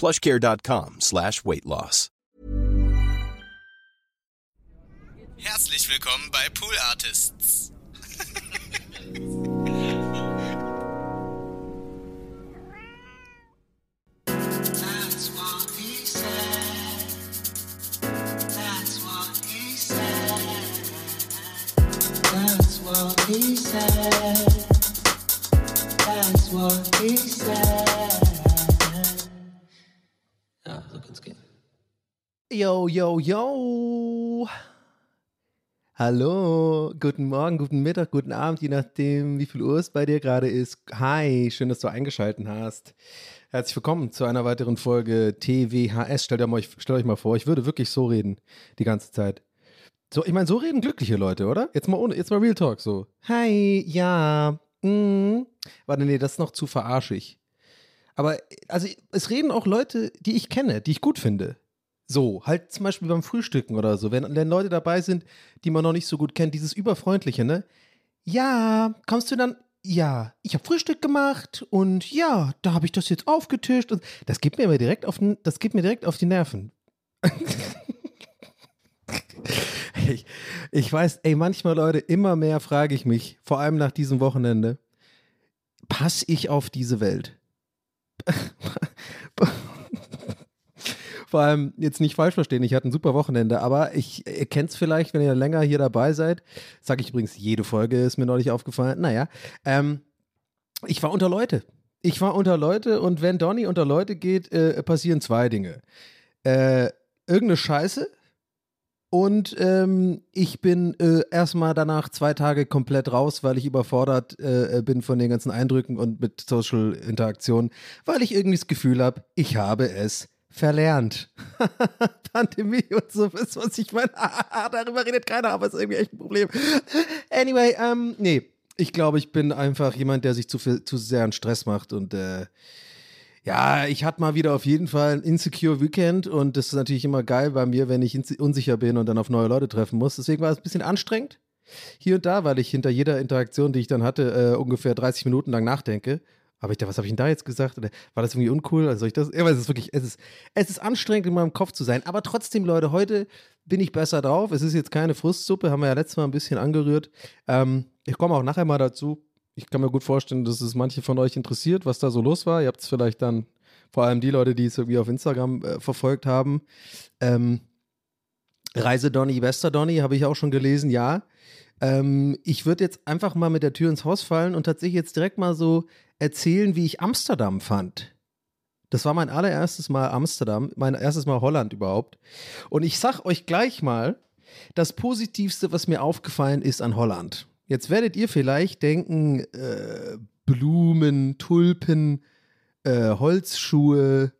plushcare.com slash weight loss. Herzlich willkommen bei Pool Artists. That's what he said. That's what he said. Yo, yo, yo. Hallo, guten Morgen, guten Mittag, guten Abend, je nachdem, wie viel Uhr es bei dir gerade ist. Hi, schön, dass du eingeschaltet hast. Herzlich willkommen zu einer weiteren Folge TWHS. Stellt euch, stellt euch mal vor, ich würde wirklich so reden die ganze Zeit. So, ich meine, so reden glückliche Leute, oder? Jetzt mal ohne, jetzt mal Real Talk so. Hi, ja, mm. Warte, nee, das ist noch zu verarschig. Aber, also, es reden auch Leute, die ich kenne, die ich gut finde. So, halt zum Beispiel beim Frühstücken oder so, wenn, wenn Leute dabei sind, die man noch nicht so gut kennt, dieses Überfreundliche, ne? Ja, kommst du dann? Ja, ich habe Frühstück gemacht und ja, da habe ich das jetzt aufgetischt und das geht mir immer direkt auf, das geht mir direkt auf die Nerven. ich, ich weiß, ey, manchmal Leute, immer mehr frage ich mich, vor allem nach diesem Wochenende, passe ich auf diese Welt? Vor allem jetzt nicht falsch verstehen, ich hatte ein super Wochenende, aber ich, ihr kennt es vielleicht, wenn ihr länger hier dabei seid. Sage ich übrigens, jede Folge ist mir neulich aufgefallen. Naja, ähm, ich war unter Leute. Ich war unter Leute und wenn Donny unter Leute geht, äh, passieren zwei Dinge. Äh, irgendeine Scheiße und ähm, ich bin äh, erstmal danach zwei Tage komplett raus, weil ich überfordert äh, bin von den ganzen Eindrücken und mit Social Interaktion, weil ich irgendwie das Gefühl habe, ich habe es verlernt. Pandemie und so, ihr, was ich meine? Darüber redet keiner, aber ist irgendwie echt ein Problem. Anyway, ähm, nee, ich glaube, ich bin einfach jemand, der sich zu, viel, zu sehr an Stress macht und äh, ja, ich hatte mal wieder auf jeden Fall ein Insecure Weekend und das ist natürlich immer geil bei mir, wenn ich unsicher bin und dann auf neue Leute treffen muss. Deswegen war es ein bisschen anstrengend hier und da, weil ich hinter jeder Interaktion, die ich dann hatte, äh, ungefähr 30 Minuten lang nachdenke. Aber ich dachte, was habe ich denn da jetzt gesagt? Oder war das irgendwie uncool? Also ich das? Ja, es ist wirklich, es ist, es ist anstrengend in meinem Kopf zu sein. Aber trotzdem, Leute, heute bin ich besser drauf. Es ist jetzt keine Frustsuppe, haben wir ja letztes Mal ein bisschen angerührt. Ähm, ich komme auch nachher mal dazu. Ich kann mir gut vorstellen, dass es manche von euch interessiert, was da so los war. Ihr habt es vielleicht dann, vor allem die Leute, die es irgendwie auf Instagram äh, verfolgt haben. Ähm, Reise Donny, Wester Donny, habe ich auch schon gelesen, ja. Ähm, ich würde jetzt einfach mal mit der Tür ins Haus fallen und tatsächlich jetzt direkt mal so erzählen, wie ich Amsterdam fand. Das war mein allererstes Mal Amsterdam, mein erstes Mal Holland überhaupt. Und ich sag euch gleich mal, das Positivste, was mir aufgefallen ist an Holland. Jetzt werdet ihr vielleicht denken, äh, Blumen, Tulpen, äh, Holzschuhe,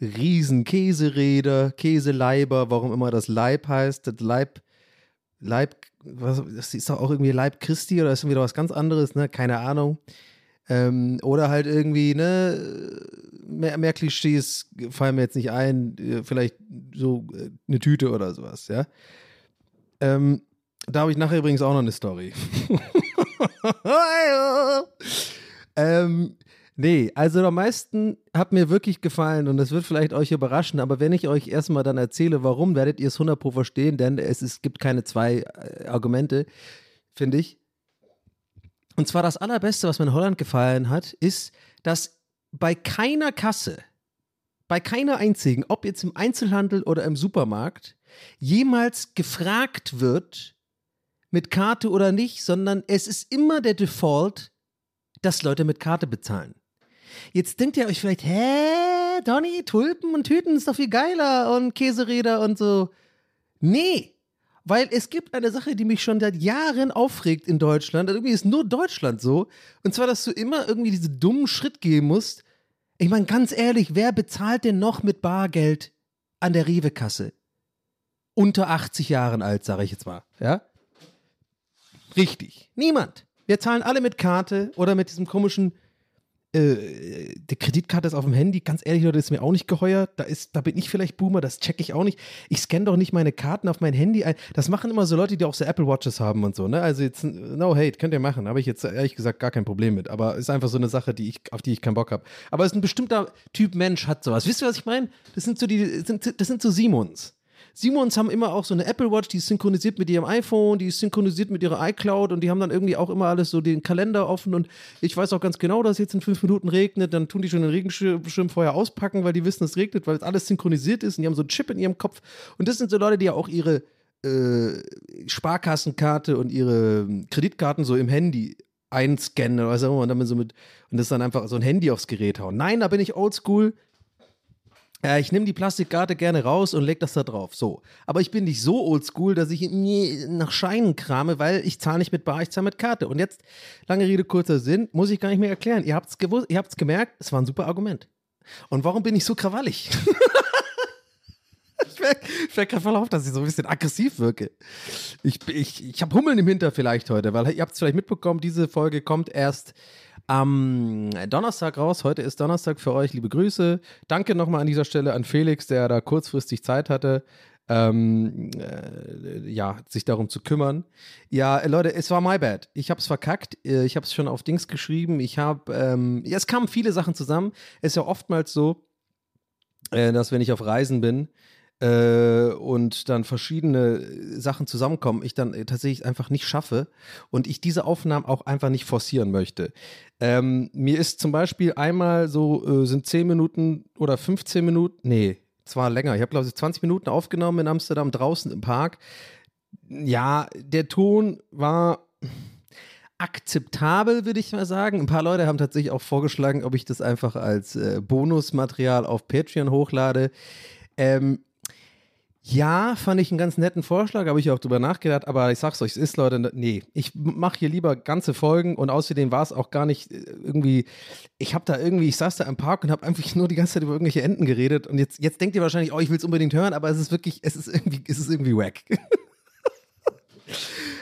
riesen Käseräder, Käseleiber, warum immer das Leib heißt, das Leib, Leib, was, das ist doch auch irgendwie Leib Christi oder ist wieder was ganz anderes, ne? Keine Ahnung. Ähm, oder halt irgendwie, ne, mehr, mehr Klischees fallen mir jetzt nicht ein, äh, vielleicht so äh, eine Tüte oder sowas, ja. Ähm, da habe ich nachher übrigens auch noch eine Story. ähm, nee, also am meisten hat mir wirklich gefallen und das wird vielleicht euch überraschen, aber wenn ich euch erstmal dann erzähle, warum, werdet ihr es 100 Pro verstehen, denn es, es gibt keine zwei äh, Argumente, finde ich. Und zwar das Allerbeste, was mir in Holland gefallen hat, ist, dass bei keiner Kasse, bei keiner einzigen, ob jetzt im Einzelhandel oder im Supermarkt, jemals gefragt wird, mit Karte oder nicht, sondern es ist immer der Default, dass Leute mit Karte bezahlen. Jetzt denkt ihr euch vielleicht, hä, Donny, Tulpen und Tüten ist doch viel geiler und Käseräder und so. Nee, weil es gibt eine Sache, die mich schon seit Jahren aufregt in Deutschland. Und irgendwie ist nur Deutschland so. Und zwar, dass du immer irgendwie diesen dummen Schritt gehen musst. Ich meine, ganz ehrlich, wer bezahlt denn noch mit Bargeld an der Rewe-Kasse? Unter 80 Jahren alt, sage ich jetzt mal. Ja? Richtig. Niemand. Wir zahlen alle mit Karte oder mit diesem komischen äh, die Kreditkarte ist auf dem Handy. Ganz ehrlich, Leute, das ist mir auch nicht geheuer. Da, ist, da bin ich vielleicht Boomer, das checke ich auch nicht. Ich scanne doch nicht meine Karten auf mein Handy ein. Das machen immer so Leute, die auch so Apple Watches haben und so. Ne? Also jetzt, no hate, könnt ihr machen. Habe ich jetzt ehrlich gesagt gar kein Problem mit. Aber ist einfach so eine Sache, die ich, auf die ich keinen Bock habe. Aber es ist ein bestimmter Typ Mensch hat sowas. Wisst ihr, was ich meine? Das sind so die, das sind so Simons. Simons haben immer auch so eine Apple Watch, die ist synchronisiert mit ihrem iPhone, die ist synchronisiert mit ihrer iCloud und die haben dann irgendwie auch immer alles so den Kalender offen und ich weiß auch ganz genau, dass es jetzt in fünf Minuten regnet, dann tun die schon den Regenschirm vorher auspacken, weil die wissen, es regnet, weil alles synchronisiert ist und die haben so einen Chip in ihrem Kopf und das sind so Leute, die ja auch ihre äh, Sparkassenkarte und ihre Kreditkarten so im Handy einscannen oder was auch immer und damit so mit und das dann einfach so ein Handy aufs Gerät hauen. Nein, da bin ich oldschool. Äh, ich nehme die Plastikkarte gerne raus und leg das da drauf. So. Aber ich bin nicht so oldschool, dass ich nach Scheinen krame, weil ich zahle nicht mit Bar, ich zahle mit Karte. Und jetzt, lange Rede, kurzer Sinn, muss ich gar nicht mehr erklären. Ihr habt es gewusst, ihr habt es gemerkt, es war ein super Argument. Und warum bin ich so krawallig? ich fällt gerade voll auf, dass ich so ein bisschen aggressiv wirke. Ich, ich, ich habe Hummeln im Hinter vielleicht heute, weil ihr habt es vielleicht mitbekommen, diese Folge kommt erst am Donnerstag raus. Heute ist Donnerstag für euch. Liebe Grüße. Danke nochmal an dieser Stelle an Felix, der da kurzfristig Zeit hatte. Ähm, äh, ja, sich darum zu kümmern. Ja, Leute, es war my bad. Ich habe es verkackt. Äh, ich habe es schon auf Dings geschrieben. Ich habe, ähm, ja, es kamen viele Sachen zusammen. Es ist ja oftmals so, äh, dass wenn ich auf Reisen bin, äh, und dann verschiedene Sachen zusammenkommen, ich dann tatsächlich einfach nicht schaffe und ich diese Aufnahmen auch einfach nicht forcieren möchte. Ähm, mir ist zum Beispiel einmal so, äh, sind 10 Minuten oder 15 Minuten, nee, zwar länger, ich habe glaube ich 20 Minuten aufgenommen in Amsterdam draußen im Park. Ja, der Ton war akzeptabel, würde ich mal sagen. Ein paar Leute haben tatsächlich auch vorgeschlagen, ob ich das einfach als äh, Bonusmaterial auf Patreon hochlade. Ähm, ja, fand ich einen ganz netten Vorschlag, habe ich auch drüber nachgedacht, aber ich sag's euch, es ist, Leute, nee, ich mache hier lieber ganze Folgen und außerdem war es auch gar nicht äh, irgendwie, ich habe da irgendwie, ich saß da im Park und habe einfach nur die ganze Zeit über irgendwelche Enten geredet und jetzt, jetzt denkt ihr wahrscheinlich, oh, ich will es unbedingt hören, aber es ist wirklich, es ist irgendwie, es ist irgendwie wack.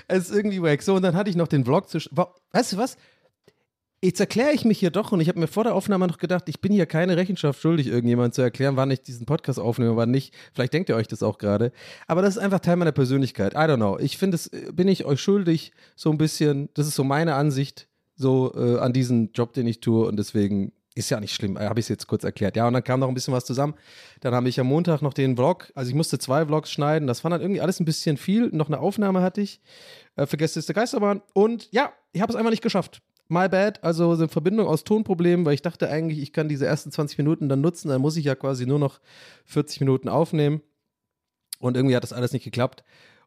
es ist irgendwie wack. So, und dann hatte ich noch den Vlog zu, weißt du was? Jetzt erkläre ich mich hier doch und ich habe mir vor der Aufnahme noch gedacht, ich bin hier keine Rechenschaft schuldig, irgendjemand zu erklären, wann ich diesen Podcast aufnehme, wann nicht. Vielleicht denkt ihr euch das auch gerade. Aber das ist einfach Teil meiner Persönlichkeit. I don't know. Ich finde, es bin ich euch schuldig, so ein bisschen. Das ist so meine Ansicht so äh, an diesen Job, den ich tue und deswegen ist ja nicht schlimm, äh, habe ich es jetzt kurz erklärt. Ja, und dann kam noch ein bisschen was zusammen. Dann habe ich am Montag noch den Vlog, also ich musste zwei Vlogs schneiden. Das war dann irgendwie alles ein bisschen viel. Noch eine Aufnahme hatte ich äh, für Gäste der Geisterbahn. Und ja, ich habe es einfach nicht geschafft. My bad, also eine Verbindung aus Tonproblemen, weil ich dachte eigentlich, ich kann diese ersten 20 Minuten dann nutzen, dann muss ich ja quasi nur noch 40 Minuten aufnehmen. Und irgendwie hat das alles nicht geklappt.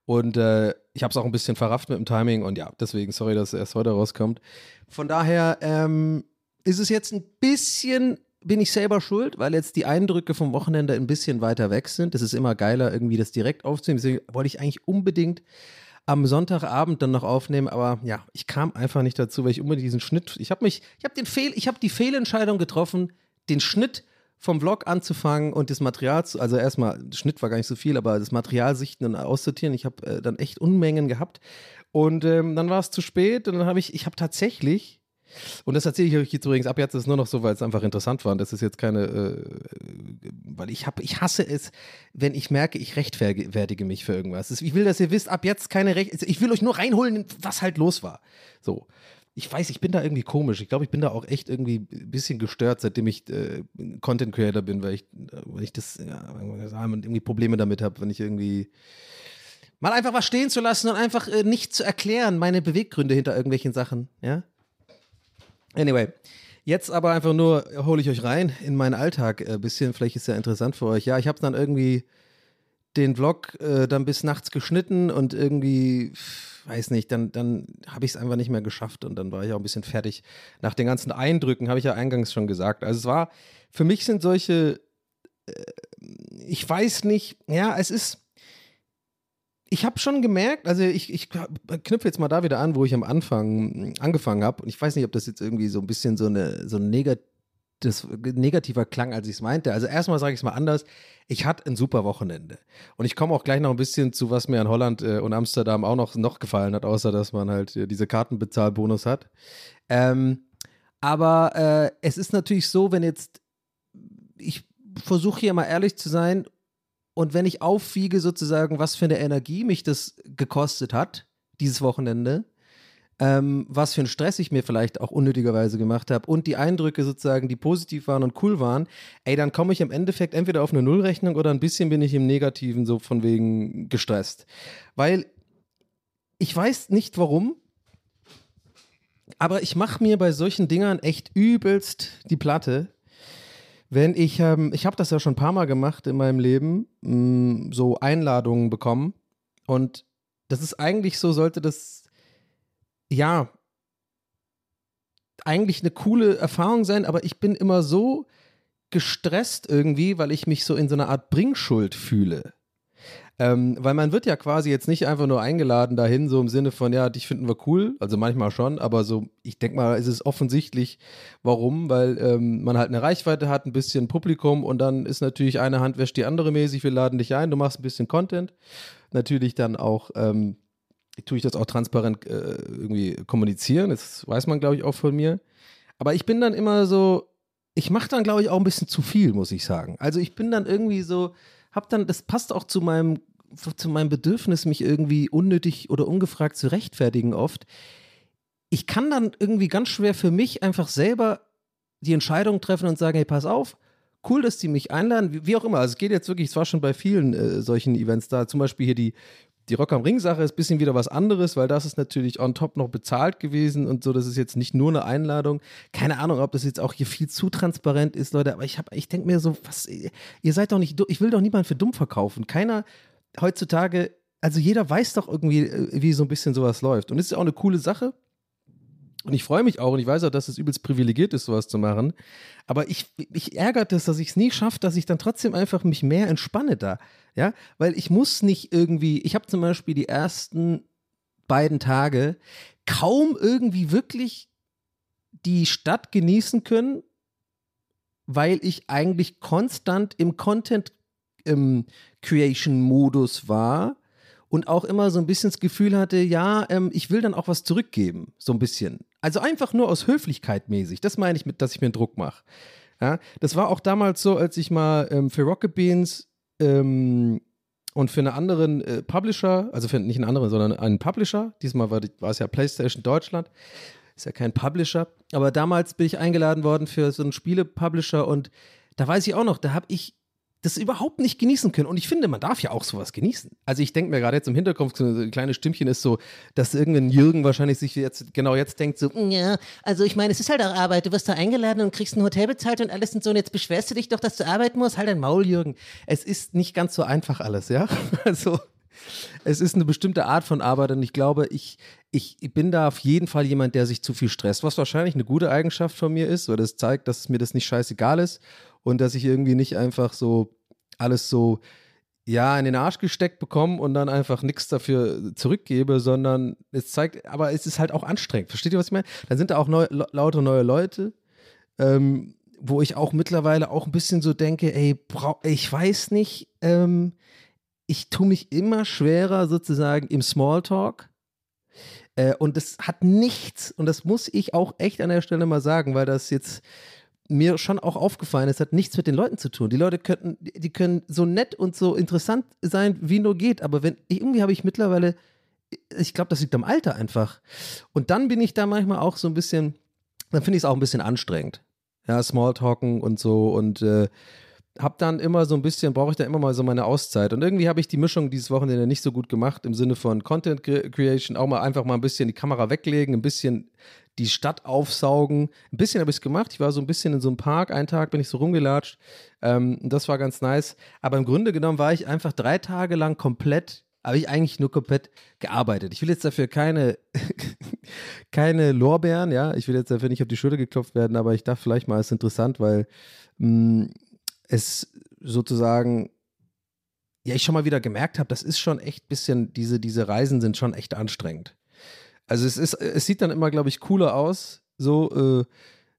Und äh, ich habe es auch ein bisschen verrafft mit dem Timing und ja, deswegen sorry, dass es erst heute rauskommt. Von daher ähm, ist es jetzt ein bisschen, bin ich selber schuld, weil jetzt die Eindrücke vom Wochenende ein bisschen weiter weg sind. Es ist immer geiler, irgendwie das direkt aufzunehmen. Deswegen wollte ich eigentlich unbedingt am Sonntagabend dann noch aufnehmen, aber ja, ich kam einfach nicht dazu, weil ich unbedingt diesen Schnitt, ich habe mich, ich habe den Fehl, ich habe die Fehlentscheidung getroffen, den Schnitt vom Vlog anzufangen und das Material zu, also erstmal, Schnitt war gar nicht so viel, aber das Material sichten und aussortieren. Ich habe äh, dann echt Unmengen gehabt. Und ähm, dann war es zu spät und dann habe ich, ich habe tatsächlich, und das erzähle ich euch jetzt übrigens ab jetzt ist nur noch so, weil es einfach interessant war. Und das ist jetzt keine, äh, weil ich habe, ich hasse es, wenn ich merke, ich rechtfertige mich für irgendwas. Ich will, dass ihr wisst, ab jetzt keine Recht, ich will euch nur reinholen, was halt los war. So. Ich weiß, ich bin da irgendwie komisch. Ich glaube, ich bin da auch echt irgendwie ein bisschen gestört, seitdem ich äh, Content Creator bin, weil ich, weil ich das ja, irgendwie Probleme damit habe, wenn ich irgendwie mal einfach was stehen zu lassen und einfach äh, nicht zu erklären, meine Beweggründe hinter irgendwelchen Sachen, ja. Anyway, Jetzt aber einfach nur, hole ich euch rein in meinen Alltag ein bisschen. Vielleicht ist ja interessant für euch. Ja, ich habe dann irgendwie den Vlog äh, dann bis nachts geschnitten und irgendwie, weiß nicht, dann, dann habe ich es einfach nicht mehr geschafft und dann war ich auch ein bisschen fertig. Nach den ganzen Eindrücken, habe ich ja eingangs schon gesagt. Also es war, für mich sind solche, äh, ich weiß nicht, ja, es ist, ich habe schon gemerkt, also ich, ich knüpfe jetzt mal da wieder an, wo ich am Anfang angefangen habe. Und ich weiß nicht, ob das jetzt irgendwie so ein bisschen so, eine, so ein negat das negativer klang, als ich es meinte. Also erstmal sage ich es mal anders. Ich hatte ein super Wochenende. Und ich komme auch gleich noch ein bisschen zu, was mir an Holland äh, und Amsterdam auch noch, noch gefallen hat, außer dass man halt äh, diese Kartenbezahlbonus hat. Ähm, aber äh, es ist natürlich so, wenn jetzt, ich versuche hier mal ehrlich zu sein und wenn ich aufwiege sozusagen, was für eine Energie mich das gekostet hat, dieses Wochenende, ähm, was für einen Stress ich mir vielleicht auch unnötigerweise gemacht habe und die Eindrücke sozusagen, die positiv waren und cool waren, ey, dann komme ich im Endeffekt entweder auf eine Nullrechnung oder ein bisschen bin ich im Negativen so von wegen gestresst. Weil ich weiß nicht warum, aber ich mache mir bei solchen Dingern echt übelst die Platte, wenn ich, ähm, ich habe das ja schon ein paar Mal gemacht in meinem Leben, mh, mm, so Einladungen bekommen. Und das ist eigentlich so, sollte das, ja, eigentlich eine coole Erfahrung sein, aber ich bin immer so gestresst irgendwie, weil ich mich so in so einer Art Bringschuld fühle. Ähm, weil man wird ja quasi jetzt nicht einfach nur eingeladen dahin, so im Sinne von, ja, dich finden wir cool, also manchmal schon, aber so, ich denke mal, ist es offensichtlich, warum, weil ähm, man halt eine Reichweite hat, ein bisschen Publikum und dann ist natürlich eine Hand wäscht die andere mäßig, wir laden dich ein, du machst ein bisschen Content. Natürlich dann auch, ähm, tue ich das auch transparent äh, irgendwie kommunizieren, das weiß man, glaube ich, auch von mir. Aber ich bin dann immer so, ich mache dann, glaube ich, auch ein bisschen zu viel, muss ich sagen. Also ich bin dann irgendwie so, hab dann, das passt auch zu meinem, zu meinem Bedürfnis, mich irgendwie unnötig oder ungefragt zu rechtfertigen oft. Ich kann dann irgendwie ganz schwer für mich einfach selber die Entscheidung treffen und sagen, hey, pass auf, cool, dass die mich einladen, wie, wie auch immer. Also es geht jetzt wirklich, es war schon bei vielen äh, solchen Events da, zum Beispiel hier die die Rock am Ring Sache ist ein bisschen wieder was anderes, weil das ist natürlich on top noch bezahlt gewesen und so. Das ist jetzt nicht nur eine Einladung. Keine Ahnung, ob das jetzt auch hier viel zu transparent ist, Leute. Aber ich ich denke mir so, was, ihr seid doch nicht, ich will doch niemanden für dumm verkaufen. Keiner heutzutage, also jeder weiß doch irgendwie, äh, wie so ein bisschen sowas läuft. Und es ist auch eine coole Sache. Und ich freue mich auch und ich weiß auch, dass es übelst privilegiert ist, sowas zu machen. Aber ich, ich ärgert es, dass ich es nie schaffe, dass ich dann trotzdem einfach mich mehr entspanne da. Ja, weil ich muss nicht irgendwie, ich habe zum Beispiel die ersten beiden Tage kaum irgendwie wirklich die Stadt genießen können, weil ich eigentlich konstant im Content im Creation Modus war und auch immer so ein bisschen das Gefühl hatte, ja, ähm, ich will dann auch was zurückgeben, so ein bisschen. Also einfach nur aus Höflichkeit mäßig. Das meine ich mit, dass ich mir einen Druck mache. Ja, das war auch damals so, als ich mal ähm, für Rocket Beans ähm, und für einen anderen äh, Publisher, also für nicht einen anderen, sondern einen Publisher, diesmal war, war es ja PlayStation Deutschland, ist ja kein Publisher, aber damals bin ich eingeladen worden für so einen Spiele-Publisher und da weiß ich auch noch, da habe ich das überhaupt nicht genießen können. Und ich finde, man darf ja auch sowas genießen. Also ich denke mir gerade jetzt im Hinterkopf, so ein kleines Stimmchen ist so, dass irgendein Jürgen wahrscheinlich sich jetzt genau jetzt denkt so, mm, ja, also ich meine, es ist halt auch Arbeit. Du wirst da eingeladen und kriegst ein Hotel bezahlt und alles und so. Und jetzt beschwerst du dich doch, dass du arbeiten musst. Halt dein Maul, Jürgen. Es ist nicht ganz so einfach alles, ja. Also es ist eine bestimmte Art von Arbeit und ich glaube, ich, ich bin da auf jeden Fall jemand, der sich zu viel stresst, was wahrscheinlich eine gute Eigenschaft von mir ist, weil das zeigt, dass mir das nicht scheißegal ist und dass ich irgendwie nicht einfach so alles so ja, in den Arsch gesteckt bekomme und dann einfach nichts dafür zurückgebe, sondern es zeigt, aber es ist halt auch anstrengend. Versteht ihr, was ich meine? Dann sind da auch neu, lauter neue Leute, ähm, wo ich auch mittlerweile auch ein bisschen so denke, ey, ich weiß nicht, ähm, ich tue mich immer schwerer sozusagen im Smalltalk. Äh, und das hat nichts, und das muss ich auch echt an der Stelle mal sagen, weil das jetzt mir schon auch aufgefallen ist, hat nichts mit den Leuten zu tun. Die Leute könnten, die können so nett und so interessant sein, wie nur geht, aber wenn irgendwie habe ich mittlerweile, ich glaube, das liegt am Alter einfach. Und dann bin ich da manchmal auch so ein bisschen, dann finde ich es auch ein bisschen anstrengend. Ja, Smalltalken und so und äh, hab dann immer so ein bisschen, brauche ich da immer mal so meine Auszeit. Und irgendwie habe ich die Mischung dieses Wochenende nicht so gut gemacht im Sinne von Content Creation, auch mal einfach mal ein bisschen die Kamera weglegen, ein bisschen die Stadt aufsaugen. Ein bisschen habe ich es gemacht. Ich war so ein bisschen in so einem Park. Einen Tag bin ich so rumgelatscht. Ähm, das war ganz nice. Aber im Grunde genommen war ich einfach drei Tage lang komplett, habe ich eigentlich nur komplett gearbeitet. Ich will jetzt dafür keine, keine Lorbeeren, ja. Ich will jetzt dafür nicht auf die Schulter geklopft werden, aber ich dachte vielleicht mal, es ist interessant, weil mh, es sozusagen ja, ich schon mal wieder gemerkt habe, das ist schon echt ein bisschen, diese, diese Reisen sind schon echt anstrengend. Also es ist, es sieht dann immer, glaube ich, cooler aus. So, äh,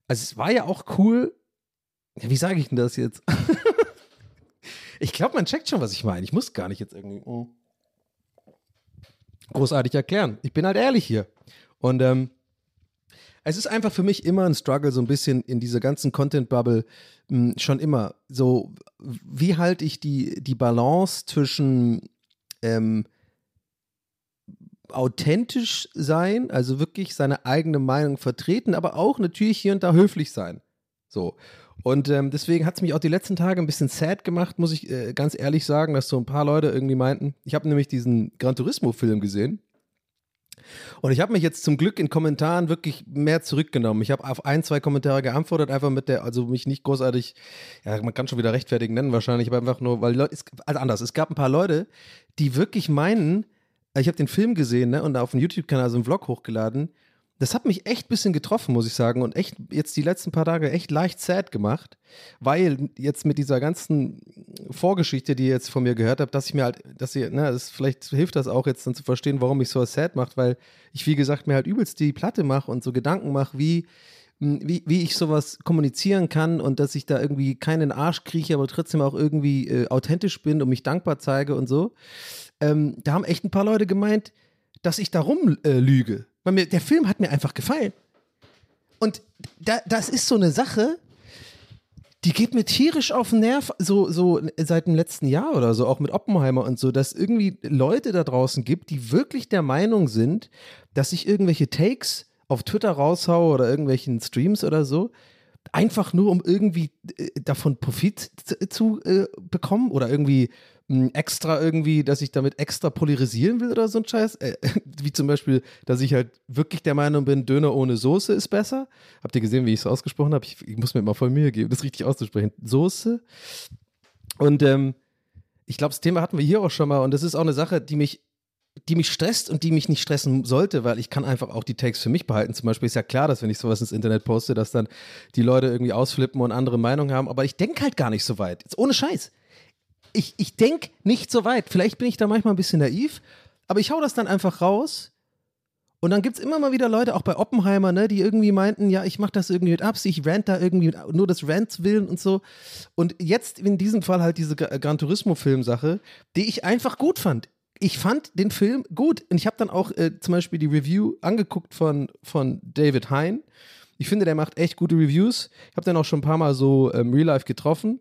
also es war ja auch cool. Ja, wie sage ich denn das jetzt? ich glaube, man checkt schon, was ich meine. Ich muss gar nicht jetzt irgendwie oh, großartig erklären. Ich bin halt ehrlich hier. Und ähm, es ist einfach für mich immer ein Struggle, so ein bisschen in dieser ganzen Content-Bubble hm, schon immer. So, wie halte ich die, die Balance zwischen ähm, authentisch sein, also wirklich seine eigene Meinung vertreten, aber auch natürlich hier und da höflich sein. So. Und ähm, deswegen hat es mich auch die letzten Tage ein bisschen sad gemacht, muss ich äh, ganz ehrlich sagen, dass so ein paar Leute irgendwie meinten. Ich habe nämlich diesen Gran Turismo-Film gesehen. Und ich habe mich jetzt zum Glück in Kommentaren wirklich mehr zurückgenommen. Ich habe auf ein, zwei Kommentare geantwortet, einfach mit der, also mich nicht großartig, ja, man kann schon wieder rechtfertigen nennen wahrscheinlich, aber einfach nur, weil, es, also anders, es gab ein paar Leute, die wirklich meinen, ich habe den Film gesehen ne, und auf dem YouTube-Kanal so einen Vlog hochgeladen. Das hat mich echt ein bisschen getroffen, muss ich sagen, und echt jetzt die letzten paar Tage echt leicht sad gemacht, weil jetzt mit dieser ganzen Vorgeschichte, die ihr jetzt von mir gehört habt, dass ich mir halt, dass ihr, ne, das, vielleicht hilft das auch jetzt dann zu verstehen, warum mich so sad macht, weil ich, wie gesagt, mir halt übelst die Platte mache und so Gedanken mache, wie, wie, wie ich sowas kommunizieren kann und dass ich da irgendwie keinen Arsch krieche, aber trotzdem auch irgendwie äh, authentisch bin und mich dankbar zeige und so ähm, da haben echt ein paar Leute gemeint, dass ich da rumlüge. Äh, Weil mir, der Film hat mir einfach gefallen. Und da, das ist so eine Sache, die geht mir tierisch auf den Nerv, so, so seit dem letzten Jahr oder so, auch mit Oppenheimer und so, dass irgendwie Leute da draußen gibt, die wirklich der Meinung sind, dass ich irgendwelche Takes auf Twitter raushaue oder irgendwelchen Streams oder so, einfach nur um irgendwie äh, davon Profit zu, äh, bekommen oder irgendwie extra irgendwie, dass ich damit extra polarisieren will oder so ein Scheiß. Äh, wie zum Beispiel, dass ich halt wirklich der Meinung bin, Döner ohne Soße ist besser. Habt ihr gesehen, wie ich es ausgesprochen habe? Ich, ich, muss mir immer voll Mühe geben, das richtig auszusprechen. Soße. Und ähm, ich glaube, das Thema hatten wir hier auch schon mal und das ist auch eine Sache, die mich die mich stresst und die mich nicht stressen sollte, weil ich kann einfach auch die Takes für mich behalten. Zum Beispiel ist ja klar, dass wenn ich sowas ins Internet poste, dass dann die Leute irgendwie ausflippen und andere Meinungen haben. Aber ich denke halt gar nicht so weit. Jetzt ohne Scheiß ich, ich denke nicht so weit. Vielleicht bin ich da manchmal ein bisschen naiv, aber ich hau das dann einfach raus. Und dann gibt es immer mal wieder Leute, auch bei Oppenheimer, ne, die irgendwie meinten, ja, ich mache das irgendwie mit Absicht, ich rant da irgendwie nur des Rants willen und so. Und jetzt in diesem Fall halt diese Gran Turismo-Filmsache, die ich einfach gut fand. Ich fand den Film gut. Und ich habe dann auch äh, zum Beispiel die Review angeguckt von, von David Hein. Ich finde, der macht echt gute Reviews. Ich habe den auch schon ein paar Mal so ähm, Real Life getroffen.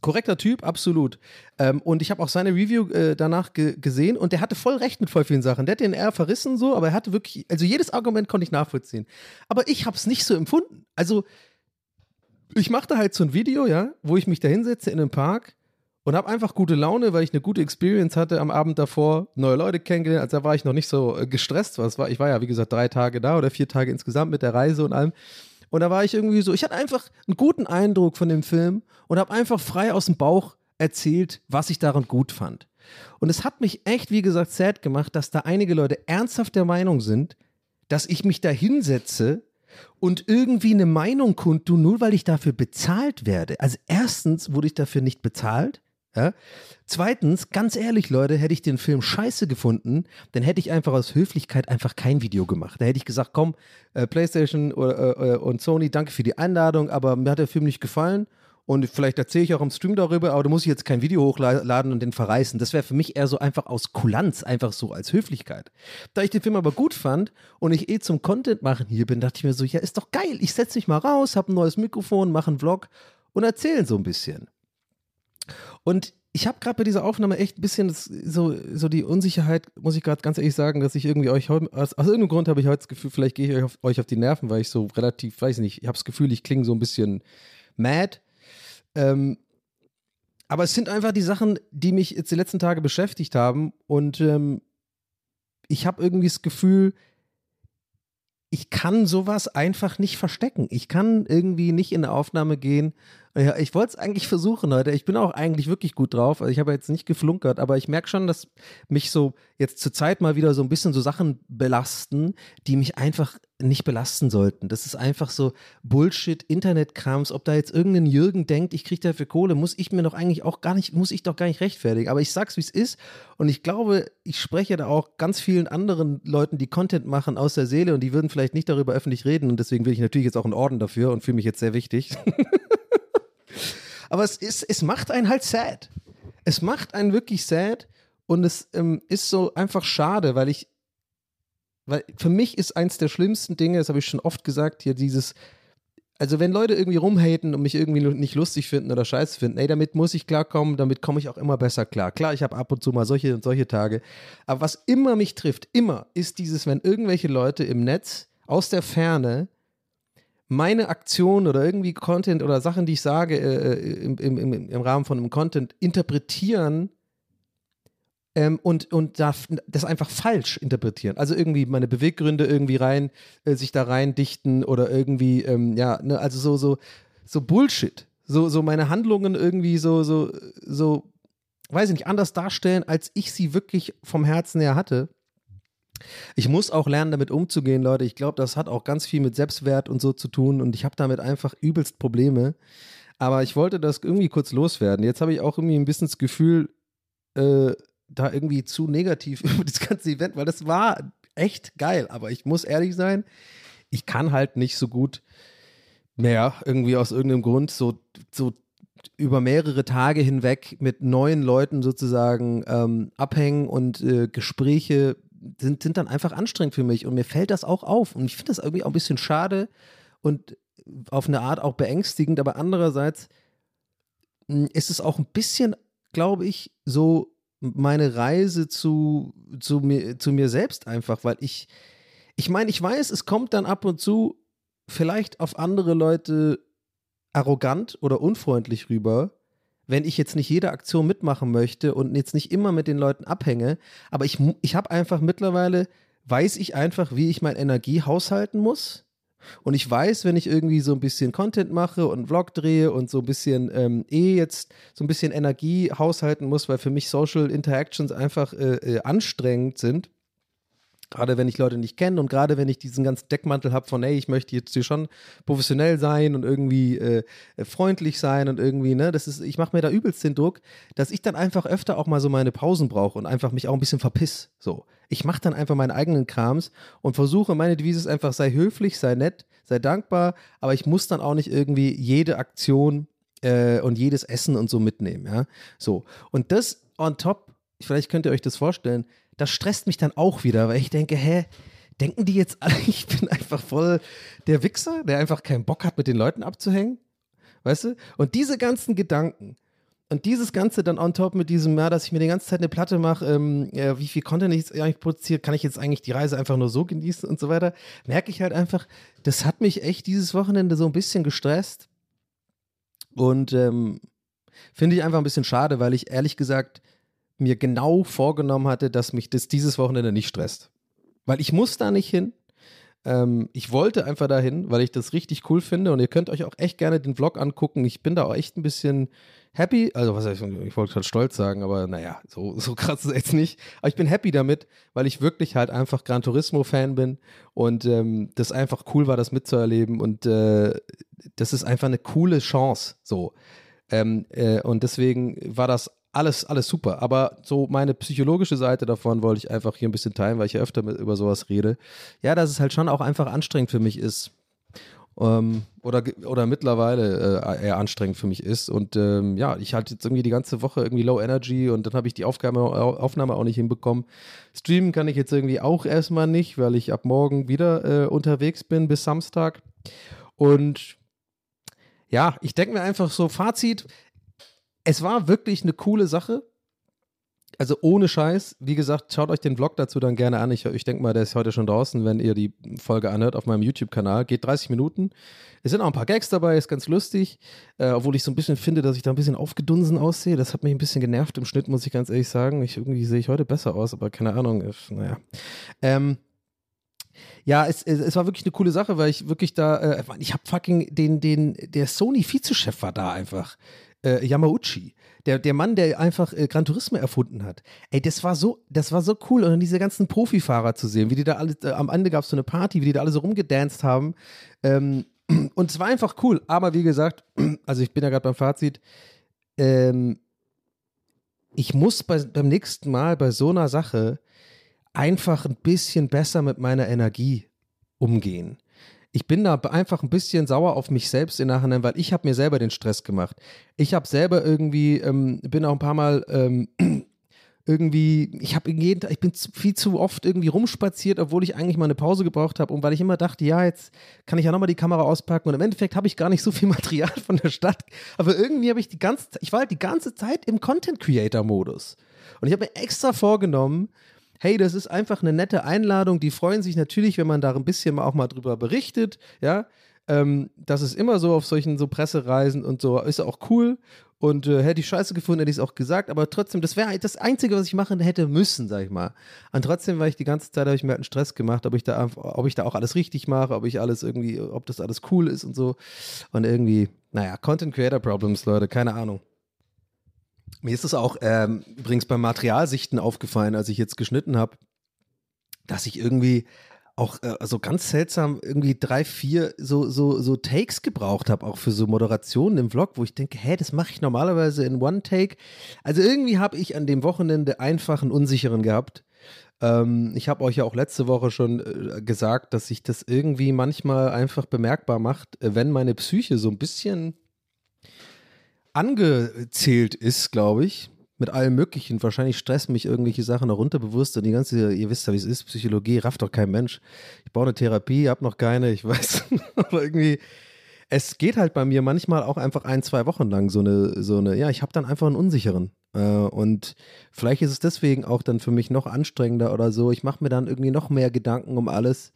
Korrekter Typ, absolut. Ähm, und ich habe auch seine Review äh, danach ge gesehen und der hatte voll recht mit voll vielen Sachen. Der hat den eher verrissen so, aber er hatte wirklich, also jedes Argument konnte ich nachvollziehen. Aber ich habe es nicht so empfunden. Also ich machte halt so ein Video, ja, wo ich mich da hinsetze in einem Park und habe einfach gute Laune, weil ich eine gute Experience hatte am Abend davor, neue Leute kennengelernt. Also da war ich noch nicht so äh, gestresst, was war. Ich war ja wie gesagt drei Tage da oder vier Tage insgesamt mit der Reise und allem. Und da war ich irgendwie so, ich hatte einfach einen guten Eindruck von dem Film und habe einfach frei aus dem Bauch erzählt, was ich daran gut fand. Und es hat mich echt, wie gesagt, sad gemacht, dass da einige Leute ernsthaft der Meinung sind, dass ich mich da hinsetze und irgendwie eine Meinung kundtun, nur weil ich dafür bezahlt werde. Also erstens wurde ich dafür nicht bezahlt. Ja? Zweitens, ganz ehrlich, Leute, hätte ich den Film scheiße gefunden, dann hätte ich einfach aus Höflichkeit einfach kein Video gemacht. Da hätte ich gesagt, komm, äh, PlayStation oder, äh, und Sony, danke für die Einladung, aber mir hat der Film nicht gefallen. Und vielleicht erzähle ich auch im Stream darüber, aber da muss ich jetzt kein Video hochladen und den verreißen. Das wäre für mich eher so einfach aus Kulanz, einfach so als Höflichkeit. Da ich den Film aber gut fand und ich eh zum Content machen hier bin, dachte ich mir so, ja, ist doch geil. Ich setze mich mal raus, habe ein neues Mikrofon, mache einen Vlog und erzähle so ein bisschen. Und ich habe gerade bei dieser Aufnahme echt ein bisschen so, so die Unsicherheit, muss ich gerade ganz ehrlich sagen, dass ich irgendwie euch aus, aus irgendeinem Grund habe ich heute das Gefühl, vielleicht gehe ich euch auf, euch auf, die Nerven, weil ich so relativ, weiß nicht, ich habe das Gefühl, ich klinge so ein bisschen mad. Ähm, aber es sind einfach die Sachen, die mich jetzt die letzten Tage beschäftigt haben und ähm, ich habe irgendwie das Gefühl, ich kann sowas einfach nicht verstecken. Ich kann irgendwie nicht in eine Aufnahme gehen ja, ich wollte es eigentlich versuchen heute. Ich bin auch eigentlich wirklich gut drauf. Also ich habe jetzt nicht geflunkert, aber ich merke schon, dass mich so jetzt zur Zeit mal wieder so ein bisschen so Sachen belasten, die mich einfach nicht belasten sollten. Das ist einfach so Bullshit, Internetkrams. Ob da jetzt irgendein Jürgen denkt, ich kriege dafür Kohle, muss ich mir doch eigentlich auch gar nicht, muss ich doch gar nicht rechtfertigen. Aber ich sag's, wie es ist. Und ich glaube, ich spreche da auch ganz vielen anderen Leuten, die Content machen, aus der Seele und die würden vielleicht nicht darüber öffentlich reden. Und deswegen will ich natürlich jetzt auch einen Orden dafür und fühle mich jetzt sehr wichtig. Aber es, ist, es macht einen halt sad. Es macht einen wirklich sad und es ähm, ist so einfach schade, weil ich, weil für mich ist eins der schlimmsten Dinge, das habe ich schon oft gesagt, hier dieses, also wenn Leute irgendwie rumhaten und mich irgendwie nicht lustig finden oder scheiße finden, ey, damit muss ich klarkommen, damit komme ich auch immer besser klar. Klar, ich habe ab und zu mal solche und solche Tage, aber was immer mich trifft, immer, ist dieses, wenn irgendwelche Leute im Netz aus der Ferne meine Aktion oder irgendwie Content oder Sachen, die ich sage äh, äh, im, im, im, Rahmen von einem Content interpretieren ähm, und, und das einfach falsch interpretieren. Also irgendwie meine Beweggründe irgendwie rein, äh, sich da rein dichten oder irgendwie, ähm, ja, ne, also so, so, so Bullshit. So, so meine Handlungen irgendwie so, so, so, weiß ich nicht, anders darstellen, als ich sie wirklich vom Herzen her hatte. Ich muss auch lernen, damit umzugehen, Leute. Ich glaube, das hat auch ganz viel mit Selbstwert und so zu tun und ich habe damit einfach übelst Probleme. Aber ich wollte das irgendwie kurz loswerden. Jetzt habe ich auch irgendwie ein bisschen das Gefühl, äh, da irgendwie zu negativ über das ganze Event, weil das war echt geil. Aber ich muss ehrlich sein, ich kann halt nicht so gut mehr irgendwie aus irgendeinem Grund so, so über mehrere Tage hinweg mit neuen Leuten sozusagen ähm, abhängen und äh, Gespräche sind, sind dann einfach anstrengend für mich und mir fällt das auch auf. Und ich finde das irgendwie auch ein bisschen schade und auf eine Art auch beängstigend, aber andererseits hm, ist es auch ein bisschen, glaube ich, so meine Reise zu, zu, mir, zu mir selbst einfach, weil ich, ich meine, ich weiß, es kommt dann ab und zu vielleicht auf andere Leute arrogant oder unfreundlich rüber, wenn ich jetzt nicht jede Aktion mitmachen möchte und jetzt nicht immer mit den Leuten abhänge, aber ich, ich habe einfach mittlerweile, weiß ich einfach, wie ich meine Energie haushalten muss. Und ich weiß, wenn ich irgendwie so ein bisschen Content mache und einen Vlog drehe und so ein bisschen ähm, eh jetzt so ein bisschen Energie haushalten muss, weil für mich Social Interactions einfach äh, äh, anstrengend sind, Gerade wenn ich Leute nicht kenne und gerade wenn ich diesen ganzen Deckmantel habe von, ey, ich möchte jetzt hier schon professionell sein und irgendwie äh, freundlich sein und irgendwie, ne, das ist, ich mache mir da übelst den Druck, dass ich dann einfach öfter auch mal so meine Pausen brauche und einfach mich auch ein bisschen verpiss. So. Ich mache dann einfach meinen eigenen Krams und versuche, meine Devise ist einfach, sei höflich, sei nett, sei dankbar, aber ich muss dann auch nicht irgendwie jede Aktion äh, und jedes Essen und so mitnehmen, ja. So. Und das on top, vielleicht könnt ihr euch das vorstellen, das stresst mich dann auch wieder, weil ich denke, hä, denken die jetzt alle, ich bin einfach voll der Wichser, der einfach keinen Bock hat, mit den Leuten abzuhängen? Weißt du? Und diese ganzen Gedanken und dieses Ganze dann on top mit diesem, ja, dass ich mir die ganze Zeit eine Platte mache, ähm, ja, wie viel Content ich jetzt eigentlich produziere, kann ich jetzt eigentlich die Reise einfach nur so genießen und so weiter, merke ich halt einfach, das hat mich echt dieses Wochenende so ein bisschen gestresst. Und ähm, finde ich einfach ein bisschen schade, weil ich ehrlich gesagt mir genau vorgenommen hatte, dass mich das dieses Wochenende nicht stresst. Weil ich muss da nicht hin. Ähm, ich wollte einfach dahin, weil ich das richtig cool finde und ihr könnt euch auch echt gerne den Vlog angucken. Ich bin da auch echt ein bisschen happy. Also, was ich, ich wollte gerade stolz sagen, aber naja, so, so krass ist es jetzt nicht. Aber ich bin happy damit, weil ich wirklich halt einfach Gran Turismo-Fan bin und ähm, das einfach cool war, das mitzuerleben und äh, das ist einfach eine coole Chance. So. Ähm, äh, und deswegen war das alles, alles super. Aber so meine psychologische Seite davon wollte ich einfach hier ein bisschen teilen, weil ich ja öfter mit, über sowas rede. Ja, dass es halt schon auch einfach anstrengend für mich ist. Ähm, oder, oder mittlerweile äh, eher anstrengend für mich ist. Und ähm, ja, ich hatte jetzt irgendwie die ganze Woche irgendwie Low Energy und dann habe ich die Aufgabe, Aufnahme auch nicht hinbekommen. Streamen kann ich jetzt irgendwie auch erstmal nicht, weil ich ab morgen wieder äh, unterwegs bin bis Samstag. Und ja, ich denke mir einfach so, Fazit, es war wirklich eine coole Sache. also ohne Scheiß, wie gesagt, schaut euch den Vlog dazu dann gerne an. Ich, ich denke mal, der ist heute schon draußen, wenn ihr die Folge anhört auf meinem YouTube-Kanal. Geht 30 Minuten. Es sind auch ein paar Gags dabei, ist ganz lustig. Äh, obwohl ich so ein bisschen finde, dass ich da ein bisschen aufgedunsen aussehe. Das hat mich ein bisschen genervt im Schnitt, muss ich ganz ehrlich sagen. Ich, irgendwie sehe ich heute besser aus, aber keine Ahnung. Ist, naja. Ähm, ja, es, es, es war wirklich eine coole Sache, weil ich wirklich da, äh, ich habe fucking den, den, der Sony-Vizechef war da einfach. Äh, Yamauchi. Der, der Mann, der einfach äh, Gran Turismo erfunden hat. Ey, das war so, das war so cool. Und dann diese ganzen Profifahrer zu sehen, wie die da alle, äh, am Ende gab es so eine Party, wie die da alle so rumgedanced haben. Ähm, und es war einfach cool. Aber wie gesagt, also ich bin ja gerade beim Fazit, ähm, ich muss bei, beim nächsten Mal bei so einer Sache einfach ein bisschen besser mit meiner Energie umgehen. Ich bin da einfach ein bisschen sauer auf mich selbst im Nachhinein, weil ich habe mir selber den Stress gemacht. Ich habe selber irgendwie, ähm, bin auch ein paar Mal ähm, irgendwie, ich habe jeden ich bin zu, viel zu oft irgendwie rumspaziert, obwohl ich eigentlich mal eine Pause gebraucht habe und weil ich immer dachte, ja, jetzt kann ich ja nochmal die Kamera auspacken und im Endeffekt habe ich gar nicht so viel Material von der Stadt, aber irgendwie habe ich die ganze, ich war halt die ganze Zeit im Content Creator Modus und ich habe mir extra vorgenommen, hey, das ist einfach eine nette Einladung. Die freuen sich natürlich, wenn man da ein bisschen auch mal drüber berichtet, ja. Ähm, das ist immer so auf solchen so Pressereisen und so, ist auch cool. Und äh, hätte ich scheiße gefunden, hätte ich es auch gesagt. Aber trotzdem, das wäre das Einzige, was ich machen hätte müssen, sag ich mal. Und trotzdem war ich die ganze Zeit, habe ich mir halt einen Stress gemacht, ob ich da, ob ich da auch alles richtig mache, ob ich alles irgendwie, ob das alles cool ist und so. Und irgendwie, naja, Content Creator Problems, Leute, keine Ahnung. Mir ist es auch ähm, übrigens beim Materialsichten aufgefallen, als ich jetzt geschnitten habe, dass ich irgendwie auch äh, so ganz seltsam irgendwie drei, vier so, so, so Takes gebraucht habe, auch für so Moderationen im Vlog, wo ich denke, hä, das mache ich normalerweise in One Take. Also irgendwie habe ich an dem Wochenende einfach einen unsicheren gehabt. Ähm, ich habe euch ja auch letzte Woche schon äh, gesagt, dass sich das irgendwie manchmal einfach bemerkbar macht, äh, wenn meine Psyche so ein bisschen angezählt ist, glaube ich, mit allem Möglichen. Wahrscheinlich stressen mich irgendwelche Sachen noch runterbewusst und die ganze, ihr wisst ja, wie es ist, Psychologie rafft doch kein Mensch. Ich baue eine Therapie, hab noch keine, ich weiß, aber irgendwie, es geht halt bei mir manchmal auch einfach ein, zwei Wochen lang so eine, so eine, ja, ich habe dann einfach einen unsicheren. Äh, und vielleicht ist es deswegen auch dann für mich noch anstrengender oder so. Ich mache mir dann irgendwie noch mehr Gedanken um alles.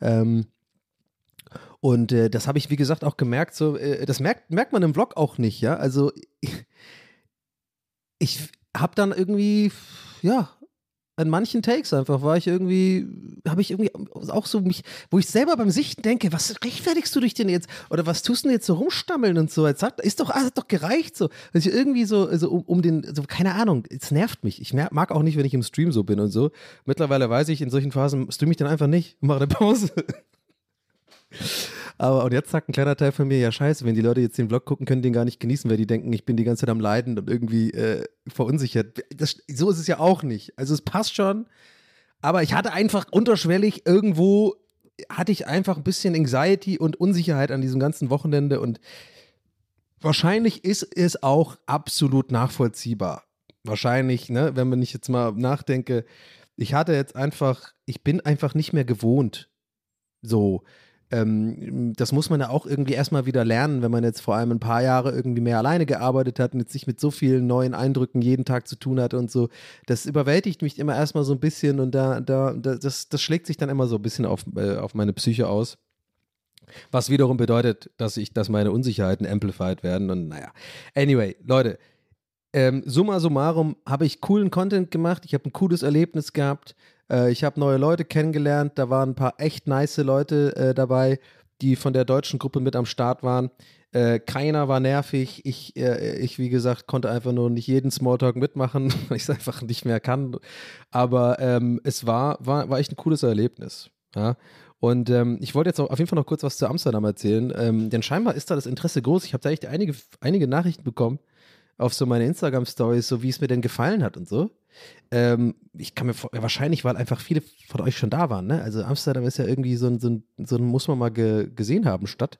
Ähm, und äh, das habe ich, wie gesagt, auch gemerkt. So, äh, das merkt, merkt man im Vlog auch nicht, ja. Also ich, ich habe dann irgendwie, ja, an manchen Takes einfach war ich irgendwie, habe ich irgendwie auch so mich, wo ich selber beim Sichten denke, was rechtfertigst du dich denn jetzt? Oder was tust du denn jetzt so rumstammeln und so? Jetzt hat, ist doch, hat doch gereicht so. Also irgendwie so, also um, um den, so, keine Ahnung, es nervt mich. Ich mag auch nicht, wenn ich im Stream so bin und so. Mittlerweile weiß ich, in solchen Phasen streame ich dann einfach nicht und mache eine Pause. Aber und jetzt sagt ein kleiner Teil von mir, ja scheiße, wenn die Leute jetzt den Vlog gucken, können den gar nicht genießen, weil die denken, ich bin die ganze Zeit am Leiden und irgendwie äh, verunsichert. Das, so ist es ja auch nicht. Also es passt schon, aber ich hatte einfach unterschwellig irgendwo, hatte ich einfach ein bisschen Anxiety und Unsicherheit an diesem ganzen Wochenende und wahrscheinlich ist es auch absolut nachvollziehbar. Wahrscheinlich, ne, wenn man nicht jetzt mal nachdenke, ich hatte jetzt einfach, ich bin einfach nicht mehr gewohnt, so ähm, das muss man ja auch irgendwie erstmal wieder lernen, wenn man jetzt vor allem ein paar Jahre irgendwie mehr alleine gearbeitet hat und jetzt sich mit so vielen neuen Eindrücken jeden Tag zu tun hat und so. Das überwältigt mich immer erstmal so ein bisschen und da, da, das, das schlägt sich dann immer so ein bisschen auf, äh, auf meine Psyche aus. Was wiederum bedeutet, dass ich, dass meine Unsicherheiten amplified werden und naja. Anyway, Leute, ähm, summa summarum habe ich coolen Content gemacht, ich habe ein cooles Erlebnis gehabt. Äh, ich habe neue Leute kennengelernt, da waren ein paar echt nice Leute äh, dabei, die von der deutschen Gruppe mit am Start waren. Äh, keiner war nervig. Ich, äh, ich, wie gesagt, konnte einfach nur nicht jeden Smalltalk mitmachen, weil ich es einfach nicht mehr kann. Aber ähm, es war, war, war echt ein cooles Erlebnis. Ja? Und ähm, ich wollte jetzt auf jeden Fall noch kurz was zu Amsterdam erzählen, ähm, denn scheinbar ist da das Interesse groß. Ich habe da echt einige, einige Nachrichten bekommen auf so meine Instagram-Stories, so wie es mir denn gefallen hat und so. Ähm, ich kann mir vor, wahrscheinlich, weil einfach viele von euch schon da waren, ne? Also Amsterdam ist ja irgendwie so ein, so ein, so ein muss man mal ge, gesehen haben, Stadt.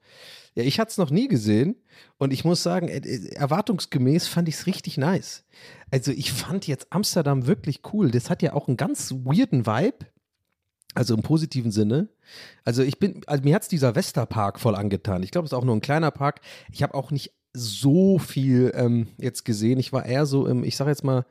Ja, ich hatte es noch nie gesehen und ich muss sagen, erwartungsgemäß fand ich es richtig nice. Also ich fand jetzt Amsterdam wirklich cool. Das hat ja auch einen ganz weirden Vibe. Also im positiven Sinne. Also ich bin, also mir hat es dieser Westerpark voll angetan. Ich glaube, es ist auch nur ein kleiner Park. Ich habe auch nicht so viel ähm, jetzt gesehen. Ich war eher so im, ich sage jetzt mal,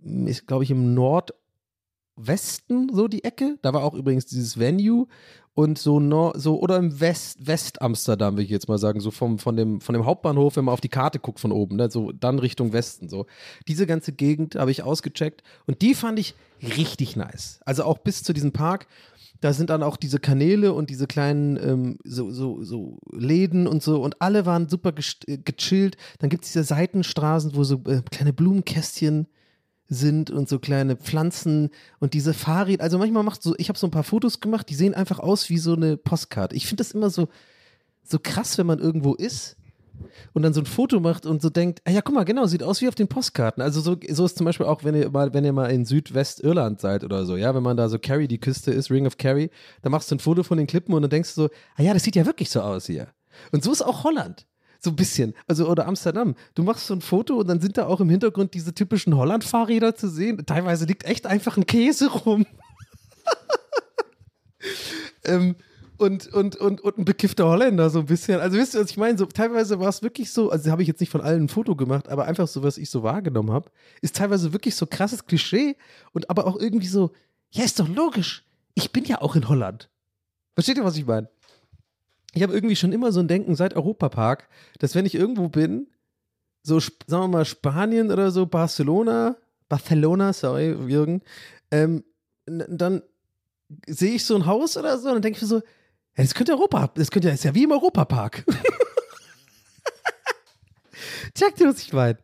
ist, glaube ich, im Nordwesten so die Ecke. Da war auch übrigens dieses Venue und so, Nor so oder im West, West Amsterdam, will ich jetzt mal sagen, so vom, von, dem, von dem Hauptbahnhof, wenn man auf die Karte guckt von oben, ne, so dann Richtung Westen. So. Diese ganze Gegend habe ich ausgecheckt und die fand ich richtig nice. Also auch bis zu diesem Park. Da sind dann auch diese Kanäle und diese kleinen ähm, so, so, so Läden und so und alle waren super äh, gechillt. Dann gibt es diese Seitenstraßen, wo so äh, kleine Blumenkästchen sind und so kleine Pflanzen und diese Fahrräder. Also manchmal macht so, ich habe so ein paar Fotos gemacht, die sehen einfach aus wie so eine Postkarte. Ich finde das immer so, so krass, wenn man irgendwo ist und dann so ein Foto macht und so denkt, ah ja, guck mal, genau, sieht aus wie auf den Postkarten. Also so, so ist zum Beispiel auch, wenn ihr mal, wenn ihr mal in Südwestirland seid oder so, ja, wenn man da so Kerry, die Küste ist, Ring of Kerry, dann machst du ein Foto von den Klippen und dann denkst du so, ah ja, das sieht ja wirklich so aus hier. Und so ist auch Holland. So ein bisschen. Also, oder Amsterdam. Du machst so ein Foto und dann sind da auch im Hintergrund diese typischen Holland-Fahrräder zu sehen. Teilweise liegt echt einfach ein Käse rum. ähm, und, und, und, und ein bekiffter Holländer so ein bisschen. Also wisst ihr, was ich meine? So, teilweise war es wirklich so, also habe ich jetzt nicht von allen ein Foto gemacht, aber einfach so, was ich so wahrgenommen habe, ist teilweise wirklich so krasses Klischee und aber auch irgendwie so, ja, ist doch logisch. Ich bin ja auch in Holland. Versteht ihr, was ich meine? Ich habe irgendwie schon immer so ein Denken seit Europapark, dass wenn ich irgendwo bin, so, sagen wir mal, Spanien oder so, Barcelona, Barcelona, sorry, Jürgen, ähm, dann sehe ich so ein Haus oder so und dann denke ich mir so, ja, das könnte Europa, das könnte, das ist ja wie im Europapark. Checkt ihr, was ich meine?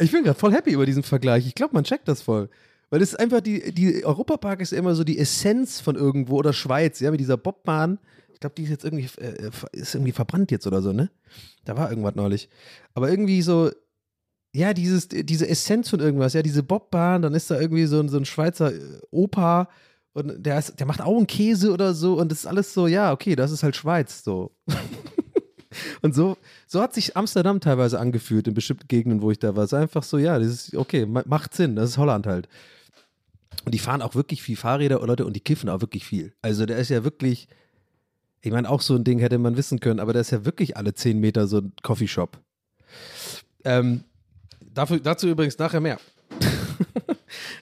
Ich bin gerade voll happy über diesen Vergleich. Ich glaube, man checkt das voll. Weil es ist einfach die, die Europapark ist immer so die Essenz von irgendwo oder Schweiz, ja, mit dieser Bobbahn. Ich glaube, die ist jetzt irgendwie, äh, ist irgendwie verbrannt jetzt oder so, ne? Da war irgendwas neulich. Aber irgendwie so, ja, dieses, diese Essenz von irgendwas, ja, diese Bobbahn, dann ist da irgendwie so, ein- so ein Schweizer äh, Opa und der, ist, der macht auch einen Käse oder so und das ist alles so, ja, okay, das ist halt Schweiz, so. und so, so hat sich Amsterdam teilweise angefühlt in bestimmten Gegenden, wo ich da war. Es ist einfach so, ja, das ist, okay, ma- macht Sinn, das ist Holland halt. Und die fahren auch wirklich viel Fahrräder, oh Leute, und die kiffen auch wirklich viel. Also der ist ja wirklich, ich meine, auch so ein Ding hätte man wissen können, aber der ist ja wirklich alle zehn Meter so ein Coffeeshop. Ähm, dafür, dazu übrigens nachher mehr.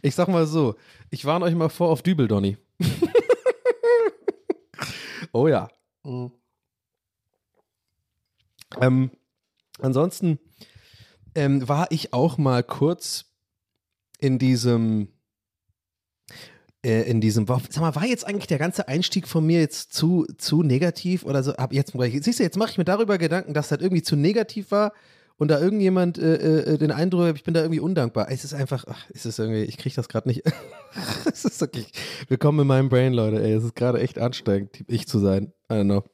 Ich sag mal so, ich warne euch mal vor auf Dübel, Donny. oh ja. Ähm, ansonsten ähm, war ich auch mal kurz in diesem äh, in diesem, war- sag mal, war jetzt eigentlich der ganze Einstieg von mir jetzt zu, zu negativ oder so? Ab jetzt, siehst du, jetzt mache ich mir darüber Gedanken, dass das irgendwie zu negativ war und da irgendjemand äh, äh, den Eindruck hat, ich bin da irgendwie undankbar. Es ist einfach, ach, es ist irgendwie, ich kriege das gerade nicht. es ist wirklich, willkommen in meinem Brain, Leute, ey, es ist gerade echt anstrengend, ich zu sein. I don't know.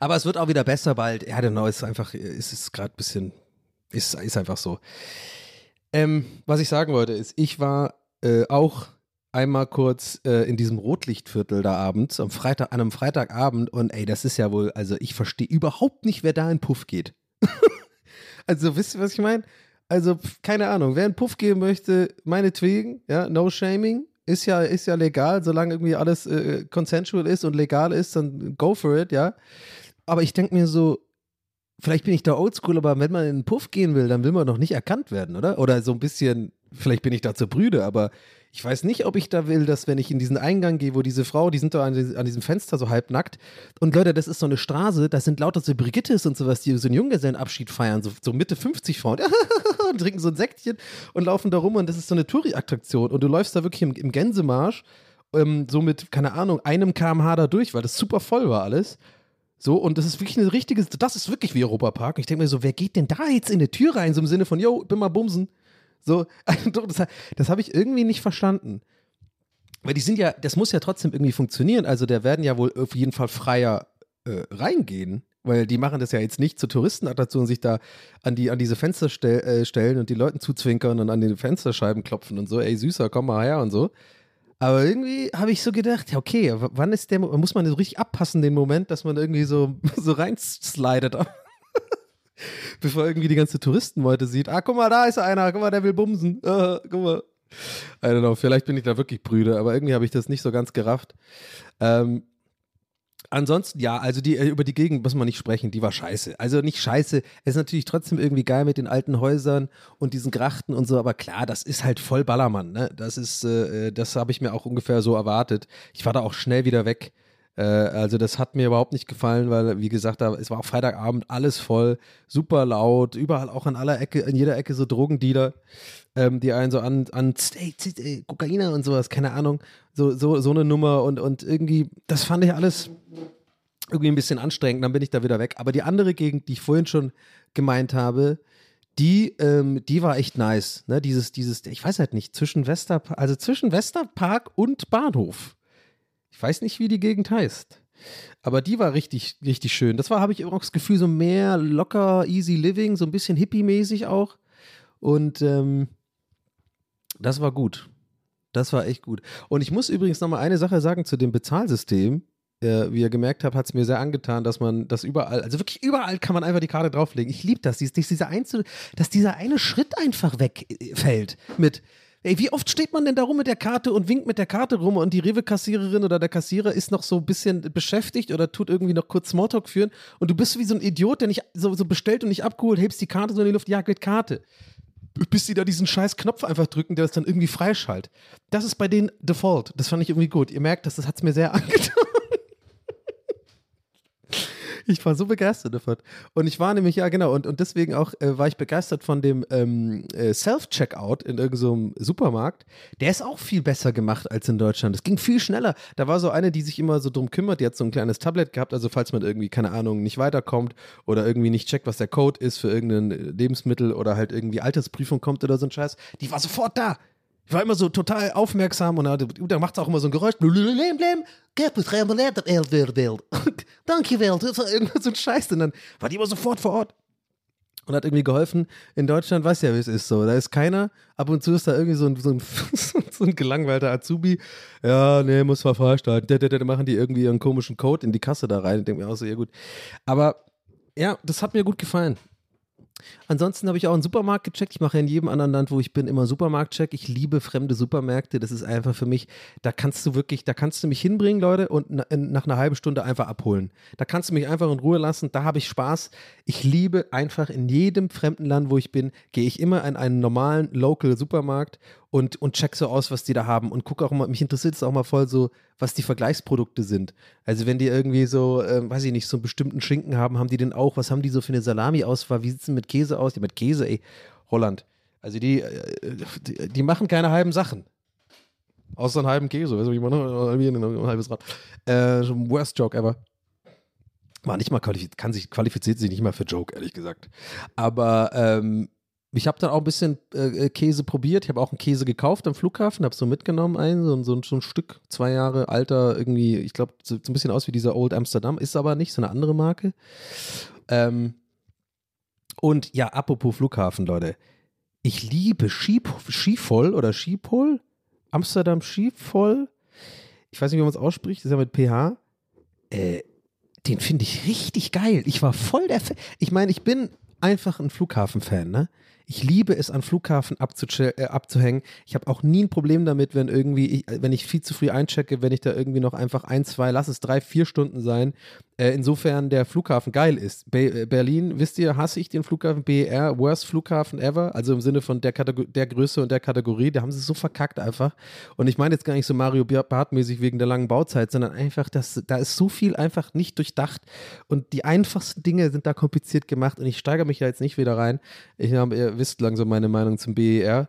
Aber es wird auch wieder besser bald. Don't know, es ist einfach, es ist gerade ein bisschen, ist, ist einfach so. Ähm, was ich sagen wollte, ist, ich war äh, auch einmal kurz äh, in diesem Rotlichtviertel da abends, am Freitag, an einem Freitagabend und ey, das ist ja wohl, also ich verstehe überhaupt nicht, wer da in Puff geht. also, wisst ihr, was ich meine? Also, keine Ahnung, wer in Puff gehen möchte, meinetwegen, ja, no shaming, ist ja, ist ja legal, solange irgendwie alles äh, consensual ist und legal ist, dann go for it, ja. Aber ich denke mir so, vielleicht bin ich da oldschool, aber wenn man in einen Puff gehen will, dann will man doch nicht erkannt werden, oder? Oder so ein bisschen, vielleicht bin ich da zur Brüde, aber ich weiß nicht, ob ich da will, dass wenn ich in diesen Eingang gehe, wo diese Frau, die sind da an, die- an diesem Fenster so halbnackt und Leute, das ist so eine Straße, das sind lauter so Brigittes und sowas, die so einen Junggesellenabschied feiern, so, so Mitte 50 Frauen und trinken so ein Säckchen und laufen da rum und das ist so eine Touri-Attraktion und du läufst da wirklich im, im Gänsemarsch ähm, so mit, keine Ahnung, einem kmh da durch, weil das super voll war alles. So, und das ist wirklich eine richtige, das ist wirklich wie Europapark. Und ich denke mir so, wer geht denn da jetzt in eine Tür rein, so im Sinne von, yo, bin mal bumsen. So, das, das habe ich irgendwie nicht verstanden. Weil die sind ja, das muss ja trotzdem irgendwie funktionieren. Also, da werden ja wohl auf jeden Fall freier äh, reingehen. Weil die machen das ja jetzt nicht zur Touristenattraktion, sich da an, die, an diese Fenster stell, äh, stellen und die Leuten zuzwinkern und an die Fensterscheiben klopfen und so, ey Süßer, komm mal her und so. Aber irgendwie habe ich so gedacht, ja, okay, wann ist der, muss man so richtig abpassen, den Moment, dass man irgendwie so, so reinslidet. Bevor irgendwie die ganze Touristenmeute sieht, ah, guck mal, da ist einer, guck mal, der will bumsen. Äh, guck mal. I don't know, vielleicht bin ich da wirklich brüde, aber irgendwie habe ich das nicht so ganz gerafft. Ähm, Ansonsten, ja, also die, äh, über die Gegend muss man nicht sprechen, die war scheiße. Also nicht scheiße, es ist natürlich trotzdem irgendwie geil mit den alten Häusern und diesen Grachten und so, aber klar, das ist halt voll Ballermann, ne? Das ist, äh, das habe ich mir auch ungefähr so erwartet. Ich war da auch schnell wieder weg. Äh, also das hat mir überhaupt nicht gefallen, weil, wie gesagt, da, es war auch Freitagabend, alles voll, super laut, überall auch an aller Ecke, in jeder Ecke so Drogendealer, ähm, die einen so an, an hey, hey, Kokainer und sowas, keine Ahnung, so, so, so eine Nummer und, und irgendwie, das fand ich alles irgendwie ein bisschen anstrengend, dann bin ich da wieder weg. Aber die andere Gegend, die ich vorhin schon gemeint habe, die, ähm, die war echt nice. Ne? Dieses, dieses, ich weiß halt nicht, zwischen Westerpark, also zwischen Westerpark und Bahnhof. Ich weiß nicht, wie die Gegend heißt. Aber die war richtig, richtig schön. Das war, habe ich auch das Gefühl, so mehr locker, easy living, so ein bisschen hippie-mäßig auch. Und ähm, das war gut. Das war echt gut. Und ich muss übrigens noch mal eine Sache sagen zu dem Bezahlsystem. Äh, wie ihr gemerkt habt, hat es mir sehr angetan, dass man das überall, also wirklich überall kann man einfach die Karte drauflegen. Ich liebe das, dies, dieser Einzel, dass dieser eine Schritt einfach wegfällt mit Ey, wie oft steht man denn da rum mit der Karte und winkt mit der Karte rum und die Rewe-Kassiererin oder der Kassierer ist noch so ein bisschen beschäftigt oder tut irgendwie noch kurz Smalltalk führen und du bist wie so ein Idiot, der nicht so, so bestellt und nicht abgeholt, hebst die Karte so in die Luft, ja, mit Karte. Bis sie da diesen scheiß Knopf einfach drücken, der das dann irgendwie freischaltet. Das ist bei denen Default. Das fand ich irgendwie gut. Ihr merkt, das, das hat es mir sehr angetan. Ich war so begeistert davon. Und ich war nämlich, ja genau, und, und deswegen auch äh, war ich begeistert von dem ähm, äh, Self-Checkout in irgendeinem so Supermarkt. Der ist auch viel besser gemacht als in Deutschland. Es ging viel schneller. Da war so eine, die sich immer so drum kümmert, die hat so ein kleines Tablet gehabt, also falls man irgendwie, keine Ahnung, nicht weiterkommt oder irgendwie nicht checkt, was der Code ist für irgendein Lebensmittel oder halt irgendwie Altersprüfung kommt oder so ein Scheiß, die war sofort da. Ich war immer so total aufmerksam und da macht es auch immer so ein Geräusch. Dankjewel. Das war irgendwas so ein Scheiß. Und dann war die immer sofort vor Ort und hat irgendwie geholfen. In Deutschland weiß ja, wie es ist so. Da ist keiner. Ab und zu ist da irgendwie so ein, so ein, so ein gelangweilter Azubi. Ja, nee, muss mal freischalten. Da machen die irgendwie ihren komischen Code in die Kasse da rein. Ich denke mir auch so, ja gut. Aber ja, das hat mir gut gefallen. Ansonsten habe ich auch einen Supermarkt gecheckt. Ich mache in jedem anderen Land, wo ich bin, immer Supermarktcheck. Ich liebe fremde Supermärkte. Das ist einfach für mich, da kannst du wirklich, da kannst du mich hinbringen, Leute, und nach einer halben Stunde einfach abholen. Da kannst du mich einfach in Ruhe lassen. Da habe ich Spaß. Ich liebe einfach in jedem fremden Land, wo ich bin, gehe ich immer in einen normalen Local Supermarkt und, und check so aus, was die da haben und gucke auch mal, mich interessiert es auch mal voll so, was die Vergleichsprodukte sind. Also wenn die irgendwie so, äh, weiß ich nicht, so einen bestimmten Schinken haben, haben die denn auch, was haben die so für eine Salami-Auswahl, wie sieht es mit Käse aus? Ja, mit Käse, ey, Holland. Also die, äh, die, die, machen keine halben Sachen. Außer einen halben Käse, weißt du, wie man, ein halbes Rad. Äh, worst Joke ever. War nicht mal qualifiziert, kann sich, qualifiziert sich nicht mal für Joke, ehrlich gesagt. Aber ähm, ich habe dann auch ein bisschen äh, äh, Käse probiert. Ich habe auch einen Käse gekauft am Flughafen, habe so mitgenommen, ein, so, so, so, ein Stück, zwei Jahre alter, irgendwie, ich glaube, so, so, ein bisschen aus wie dieser Old Amsterdam, ist aber nicht, so eine andere Marke. Ähm, und ja, apropos Flughafen, Leute. Ich liebe Schiphol oder Schiphol, Amsterdam Schiphol. Ich weiß nicht, wie man es ausspricht, ist ja mit PH. Äh, den finde ich richtig geil. Ich war voll der Fan. Ich meine, ich bin einfach ein Flughafen-Fan, ne? Ich liebe es, an Flughafen äh, abzuhängen. Ich habe auch nie ein Problem damit, wenn irgendwie, ich, wenn ich viel zu früh einchecke, wenn ich da irgendwie noch einfach ein, zwei, lass es drei, vier Stunden sein. Äh, insofern der Flughafen geil ist. Be äh, Berlin, wisst ihr, hasse ich den Flughafen BER, worst Flughafen ever. Also im Sinne von der, der Größe und der Kategorie. Da haben sie so verkackt einfach. Und ich meine jetzt gar nicht so Mario Bart-mäßig wegen der langen Bauzeit, sondern einfach, dass, da ist so viel einfach nicht durchdacht. Und die einfachsten Dinge sind da kompliziert gemacht. Und ich steigere mich da jetzt nicht wieder rein. Ich habe wisst langsam meine Meinung zum BER.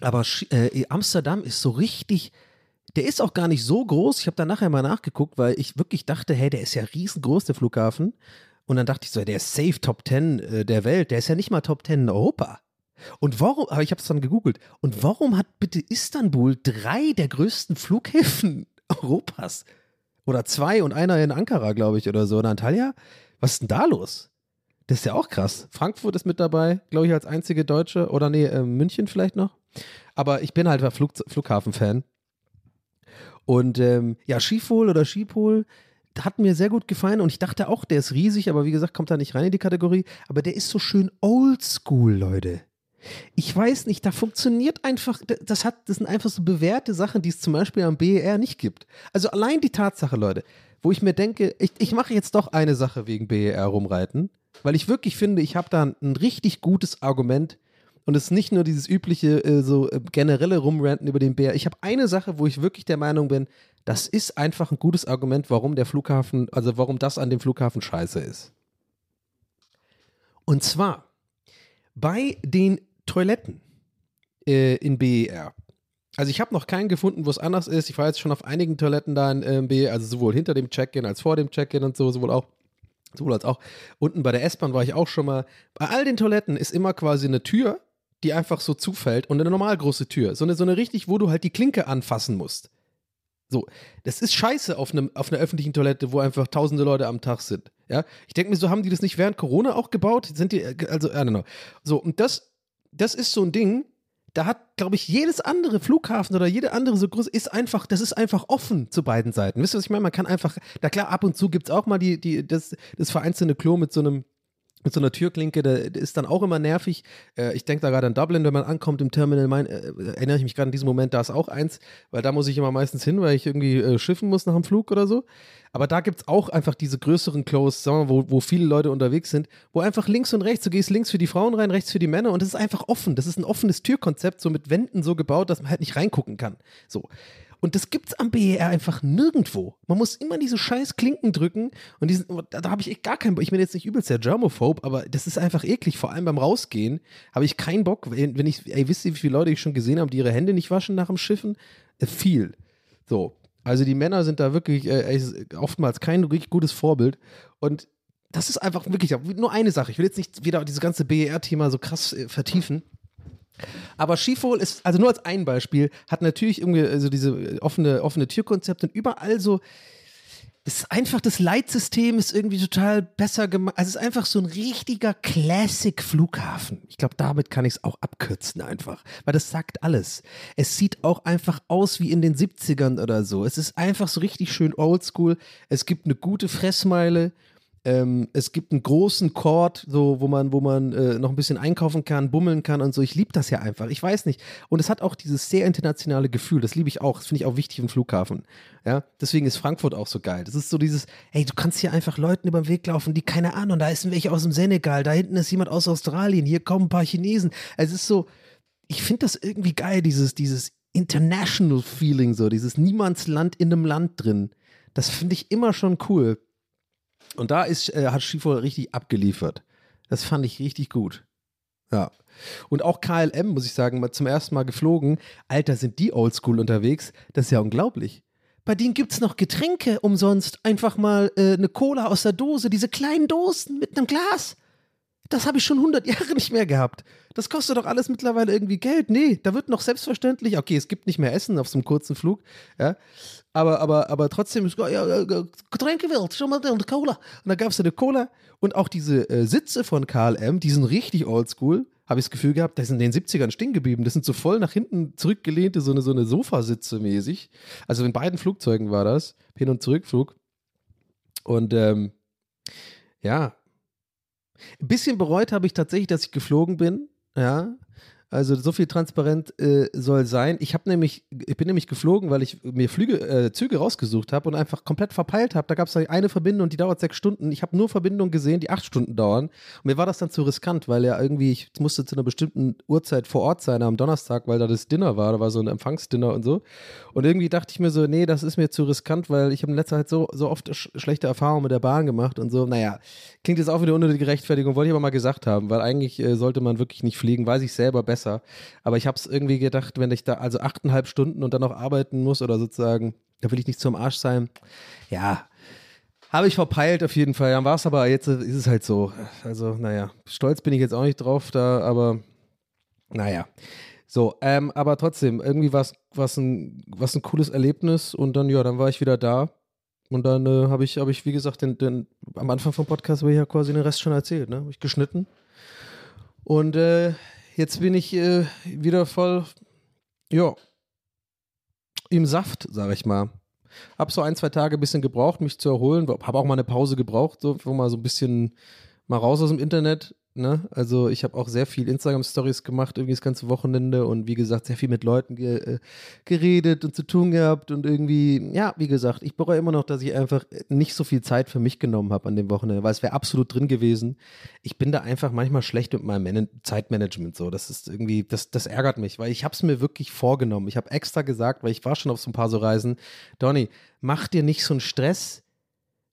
Aber äh, Amsterdam ist so richtig, der ist auch gar nicht so groß. Ich habe da nachher mal nachgeguckt, weil ich wirklich dachte, hey, der ist ja riesengroß, der Flughafen. Und dann dachte ich so, der ist safe Top 10 äh, der Welt. Der ist ja nicht mal Top 10 in Europa. Und warum, aber ich habe es dann gegoogelt. Und warum hat bitte Istanbul drei der größten Flughäfen Europas? Oder zwei und einer in Ankara, glaube ich, oder so. Und Antalya? Was ist denn da los? Das ist ja auch krass. Frankfurt ist mit dabei, glaube ich, als einzige Deutsche. Oder nee, äh, München vielleicht noch. Aber ich bin halt ein Flug Flughafen-Fan. Und ähm, ja, Skifol oder Skipol hat mir sehr gut gefallen und ich dachte auch, der ist riesig, aber wie gesagt, kommt da nicht rein in die Kategorie. Aber der ist so schön oldschool, Leute. Ich weiß nicht, da funktioniert einfach, das, hat, das sind einfach so bewährte Sachen, die es zum Beispiel am BER nicht gibt. Also allein die Tatsache, Leute, wo ich mir denke, ich, ich mache jetzt doch eine Sache wegen BER rumreiten, weil ich wirklich finde, ich habe da ein, ein richtig gutes Argument und es ist nicht nur dieses übliche, äh, so äh, generelle Rumranten über den BER. Ich habe eine Sache, wo ich wirklich der Meinung bin, das ist einfach ein gutes Argument, warum der Flughafen, also warum das an dem Flughafen scheiße ist. Und zwar bei den Toiletten äh, in BER. Also ich habe noch keinen gefunden, wo es anders ist. Ich war jetzt schon auf einigen Toiletten da in äh, BER, also sowohl hinter dem Check-in als vor dem Check-in und so, sowohl auch sowohl als auch unten bei der S-Bahn war ich auch schon mal. Bei all den Toiletten ist immer quasi eine Tür, die einfach so zufällt und eine normal große Tür. So eine, so eine richtig, wo du halt die Klinke anfassen musst. So, das ist scheiße auf, einem, auf einer öffentlichen Toilette, wo einfach tausende Leute am Tag sind. Ja, ich denke mir, so haben die das nicht während Corona auch gebaut? Sind die, also, I don't know. So, und das, das ist so ein Ding, da hat, glaube ich, jedes andere Flughafen oder jede andere so groß ist einfach, das ist einfach offen zu beiden Seiten. Wisst ihr, was ich meine? Man kann einfach, da klar, ab und zu gibt es auch mal die, die, das, das vereinzelte Klo mit so einem mit so einer Türklinke, der ist dann auch immer nervig. Äh, ich denke da gerade an Dublin, wenn man ankommt im Terminal, mein, äh, erinnere ich mich gerade in diesem Moment, da ist auch eins, weil da muss ich immer meistens hin, weil ich irgendwie äh, schiffen muss nach dem Flug oder so. Aber da gibt es auch einfach diese größeren Close, sagen wir, wo, wo viele Leute unterwegs sind, wo einfach links und rechts, du gehst links für die Frauen rein, rechts für die Männer und es ist einfach offen. Das ist ein offenes Türkonzept, so mit Wänden so gebaut, dass man halt nicht reingucken kann. So. Und das gibt's am BER einfach nirgendwo. Man muss immer diese scheiß Klinken drücken und diesen, da, da habe ich echt gar keinen Bock. Ich bin jetzt nicht übelst der Germophobe, aber das ist einfach eklig. Vor allem beim Rausgehen habe ich keinen Bock. Wenn, wenn ich, ey, wisst ihr, wie viele Leute ich schon gesehen habe, die ihre Hände nicht waschen nach dem Schiffen? Äh, viel. So. Also die Männer sind da wirklich äh, oftmals kein richtig gutes Vorbild. Und das ist einfach wirklich nur eine Sache. Ich will jetzt nicht wieder dieses ganze BER-Thema so krass äh, vertiefen. Aber Schiphol ist, also nur als ein Beispiel, hat natürlich irgendwie also diese offene, offene Türkonzepte und überall so, ist einfach das Leitsystem ist irgendwie total besser gemacht. Also es ist einfach so ein richtiger Classic-Flughafen. Ich glaube, damit kann ich es auch abkürzen einfach, weil das sagt alles. Es sieht auch einfach aus wie in den 70ern oder so. Es ist einfach so richtig schön oldschool. Es gibt eine gute Fressmeile. Ähm, es gibt einen großen Court, so, wo man, wo man äh, noch ein bisschen einkaufen kann, bummeln kann und so. Ich liebe das ja einfach. Ich weiß nicht. Und es hat auch dieses sehr internationale Gefühl. Das liebe ich auch. Das finde ich auch wichtig im Flughafen. Ja, deswegen ist Frankfurt auch so geil. Das ist so dieses, hey, du kannst hier einfach Leuten über den Weg laufen, die keine Ahnung, da ist welche aus dem Senegal, da hinten ist jemand aus Australien, hier kommen ein paar Chinesen. Es ist so, ich finde das irgendwie geil, dieses, dieses International Feeling, so, dieses Niemandsland in einem Land drin. Das finde ich immer schon cool. Und da ist, äh, hat Schiphol richtig abgeliefert. Das fand ich richtig gut. Ja. Und auch KLM, muss ich sagen, zum ersten Mal geflogen. Alter, sind die oldschool unterwegs. Das ist ja unglaublich. Bei denen gibt es noch Getränke umsonst. Einfach mal äh, eine Cola aus der Dose, diese kleinen Dosen mit einem Glas. Das habe ich schon 100 Jahre nicht mehr gehabt. Das kostet doch alles mittlerweile irgendwie Geld. Nee, da wird noch selbstverständlich, okay, es gibt nicht mehr Essen auf so einem kurzen Flug, ja, aber, aber, aber trotzdem, ja, Getränke wild, schon mal eine Cola. Und da gab es eine Cola und auch diese äh, Sitze von KLM, die sind richtig oldschool, habe ich das Gefühl gehabt, die sind in den 70ern stehen geblieben. Das sind so voll nach hinten zurückgelehnte, so eine, so eine Sofasitze mäßig. Also in beiden Flugzeugen war das, Hin- und Zurückflug. Und ähm, ja, ein bisschen bereut habe ich tatsächlich, dass ich geflogen bin. Ja, also so viel transparent äh, soll sein. Ich habe nämlich, ich bin nämlich geflogen, weil ich mir Flüge, äh, Züge rausgesucht habe und einfach komplett verpeilt habe. Da gab es eine Verbindung, die dauert sechs Stunden. Ich habe nur Verbindungen gesehen, die acht Stunden dauern. Und mir war das dann zu riskant, weil ja irgendwie, ich musste zu einer bestimmten Uhrzeit vor Ort sein am Donnerstag, weil da das Dinner war. Da war so ein Empfangsdinner und so. Und irgendwie dachte ich mir so, nee, das ist mir zu riskant, weil ich habe in letzter Zeit so, so oft sch schlechte Erfahrungen mit der Bahn gemacht und so. Naja, klingt jetzt auch wieder unnötige Rechtfertigung, wollte ich aber mal gesagt haben, weil eigentlich äh, sollte man wirklich nicht fliegen, weiß ich selber besser besser. Aber ich habe es irgendwie gedacht, wenn ich da also achteinhalb Stunden und dann noch arbeiten muss oder sozusagen, da will ich nicht zum Arsch sein. Ja, habe ich verpeilt auf jeden Fall. Ja, war es aber jetzt ist es halt so. Also, naja, stolz bin ich jetzt auch nicht drauf da, aber naja. So, ähm, aber trotzdem, irgendwie war es ein, was ein cooles Erlebnis und dann, ja, dann war ich wieder da. Und dann äh, habe ich, hab ich, wie gesagt, den, den, am Anfang vom Podcast habe ich ja quasi den Rest schon erzählt, ne? Habe ich geschnitten. Und äh, jetzt bin ich äh, wieder voll, ja, im Saft, sag ich mal. Hab so ein, zwei Tage ein bisschen gebraucht, mich zu erholen. Hab auch mal eine Pause gebraucht, so, mal so ein bisschen mal raus aus dem Internet. Ne? Also ich habe auch sehr viel Instagram-Stories gemacht, irgendwie das ganze Wochenende und wie gesagt, sehr viel mit Leuten ge äh, geredet und zu tun gehabt und irgendwie, ja, wie gesagt, ich bereue immer noch, dass ich einfach nicht so viel Zeit für mich genommen habe an dem Wochenende, weil es wäre absolut drin gewesen. Ich bin da einfach manchmal schlecht mit meinem Man Zeitmanagement so. Das ist irgendwie, das, das ärgert mich, weil ich habe es mir wirklich vorgenommen. Ich habe extra gesagt, weil ich war schon auf so ein paar so Reisen, Donny, mach dir nicht so einen Stress.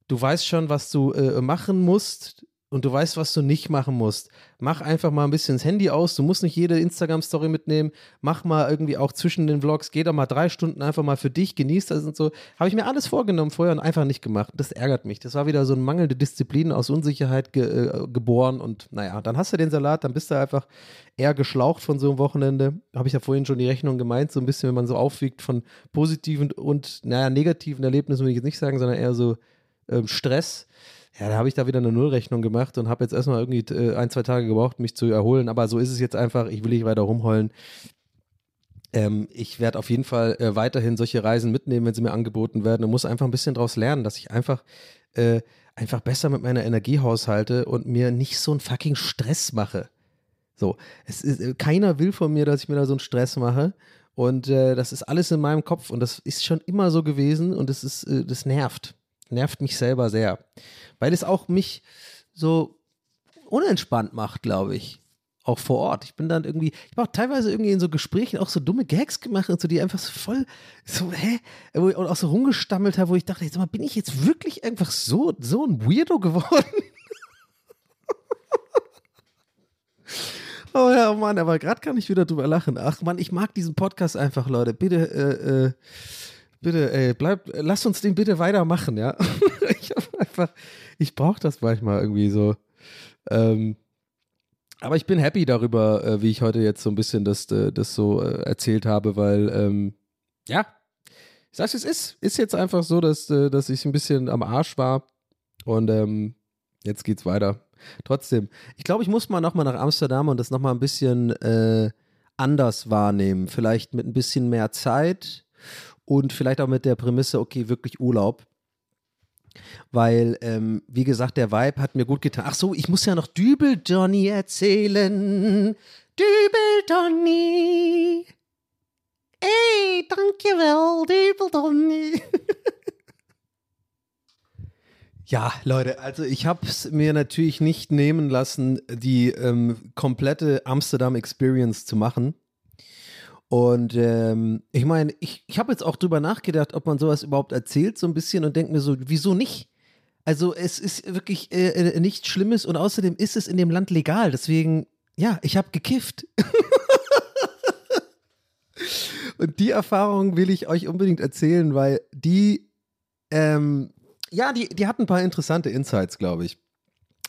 Du weißt schon, was du äh, machen musst und du weißt, was du nicht machen musst. Mach einfach mal ein bisschen das Handy aus. Du musst nicht jede Instagram-Story mitnehmen. Mach mal irgendwie auch zwischen den Vlogs. Geh da mal drei Stunden einfach mal für dich. Genieß das und so. Habe ich mir alles vorgenommen vorher und einfach nicht gemacht. Das ärgert mich. Das war wieder so eine mangelnde Disziplin aus Unsicherheit ge äh, geboren. Und naja, dann hast du den Salat. Dann bist du einfach eher geschlaucht von so einem Wochenende. Habe ich ja vorhin schon die Rechnung gemeint. So ein bisschen, wenn man so aufwiegt von positiven und, naja, negativen Erlebnissen, würde ich jetzt nicht sagen, sondern eher so ähm, Stress ja, da habe ich da wieder eine Nullrechnung gemacht und habe jetzt erstmal irgendwie äh, ein, zwei Tage gebraucht, mich zu erholen. Aber so ist es jetzt einfach. Ich will nicht weiter rumheulen. Ähm, ich werde auf jeden Fall äh, weiterhin solche Reisen mitnehmen, wenn sie mir angeboten werden und muss einfach ein bisschen daraus lernen, dass ich einfach, äh, einfach besser mit meiner Energie haushalte und mir nicht so einen fucking Stress mache. So, es ist, äh, keiner will von mir, dass ich mir da so einen Stress mache. Und äh, das ist alles in meinem Kopf und das ist schon immer so gewesen und das ist, äh, das nervt nervt mich selber sehr. Weil es auch mich so unentspannt macht, glaube ich. Auch vor Ort. Ich bin dann irgendwie, ich habe auch teilweise irgendwie in so Gesprächen auch so dumme Gags gemacht und so, die einfach so voll, so, hä? Und auch so rumgestammelt habe, wo ich dachte, jetzt mal, bin ich jetzt wirklich einfach so, so ein Weirdo geworden? oh ja, oh Mann, aber gerade kann ich wieder drüber lachen. Ach Mann, ich mag diesen Podcast einfach, Leute. Bitte, äh, äh, bitte, ey, bleib, lass uns den bitte weitermachen, ja. ich habe einfach, ich brauche das manchmal irgendwie so. Ähm, aber ich bin happy darüber, äh, wie ich heute jetzt so ein bisschen das, äh, das so äh, erzählt habe, weil, ähm, ja, ich sag's, es ist, ist jetzt einfach so, dass, äh, dass ich ein bisschen am Arsch war und ähm, jetzt geht's weiter. Trotzdem, ich glaube, ich muss mal nochmal nach Amsterdam und das nochmal ein bisschen äh, anders wahrnehmen. Vielleicht mit ein bisschen mehr Zeit und vielleicht auch mit der Prämisse, okay, wirklich Urlaub. Weil, ähm, wie gesagt, der Vibe hat mir gut getan. Ach so, ich muss ja noch Dübel Johnny erzählen. Dübel Johnny. Ey, danke well, Dübel Johnny. Ja, Leute, also ich habe es mir natürlich nicht nehmen lassen, die ähm, komplette Amsterdam Experience zu machen. Und ähm, ich meine, ich, ich habe jetzt auch drüber nachgedacht, ob man sowas überhaupt erzählt, so ein bisschen und denke mir so, wieso nicht? Also es ist wirklich äh, äh, nichts Schlimmes und außerdem ist es in dem Land legal. Deswegen, ja, ich habe gekifft. und die Erfahrung will ich euch unbedingt erzählen, weil die, ähm, ja, die, die hat ein paar interessante Insights, glaube ich.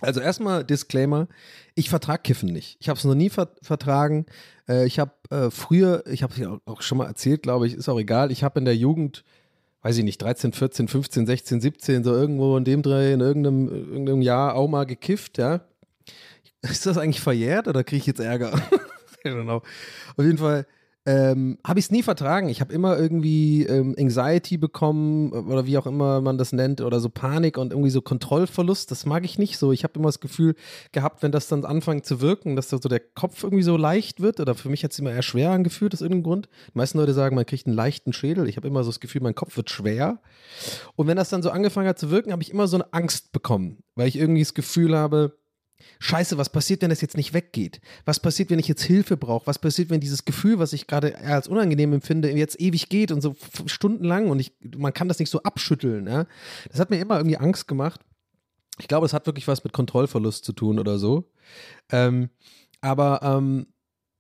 Also erstmal Disclaimer, ich vertrage Kiffen nicht. Ich habe es noch nie ver vertragen. Äh, ich habe äh, früher, ich habe es auch schon mal erzählt, glaube ich, ist auch egal. Ich habe in der Jugend, weiß ich nicht, 13, 14, 15, 16, 17, so irgendwo in dem Dreh, in irgendeinem, irgendeinem Jahr auch mal gekifft, ja. Ist das eigentlich verjährt oder kriege ich jetzt Ärger? Auf jeden Fall ähm, habe ich es nie vertragen. Ich habe immer irgendwie ähm, Anxiety bekommen oder wie auch immer man das nennt oder so Panik und irgendwie so Kontrollverlust. Das mag ich nicht so. Ich habe immer das Gefühl gehabt, wenn das dann anfängt zu wirken, dass so der Kopf irgendwie so leicht wird oder für mich hat es immer eher schwer angefühlt aus irgendeinem Grund. Die meisten Leute sagen, man kriegt einen leichten Schädel. Ich habe immer so das Gefühl, mein Kopf wird schwer. Und wenn das dann so angefangen hat zu wirken, habe ich immer so eine Angst bekommen, weil ich irgendwie das Gefühl habe, Scheiße, was passiert, wenn das jetzt nicht weggeht? Was passiert, wenn ich jetzt Hilfe brauche? Was passiert, wenn dieses Gefühl, was ich gerade als unangenehm empfinde, jetzt ewig geht und so stundenlang und ich, man kann das nicht so abschütteln? Ja? Das hat mir immer irgendwie Angst gemacht. Ich glaube, es hat wirklich was mit Kontrollverlust zu tun oder so. Ähm, aber ähm,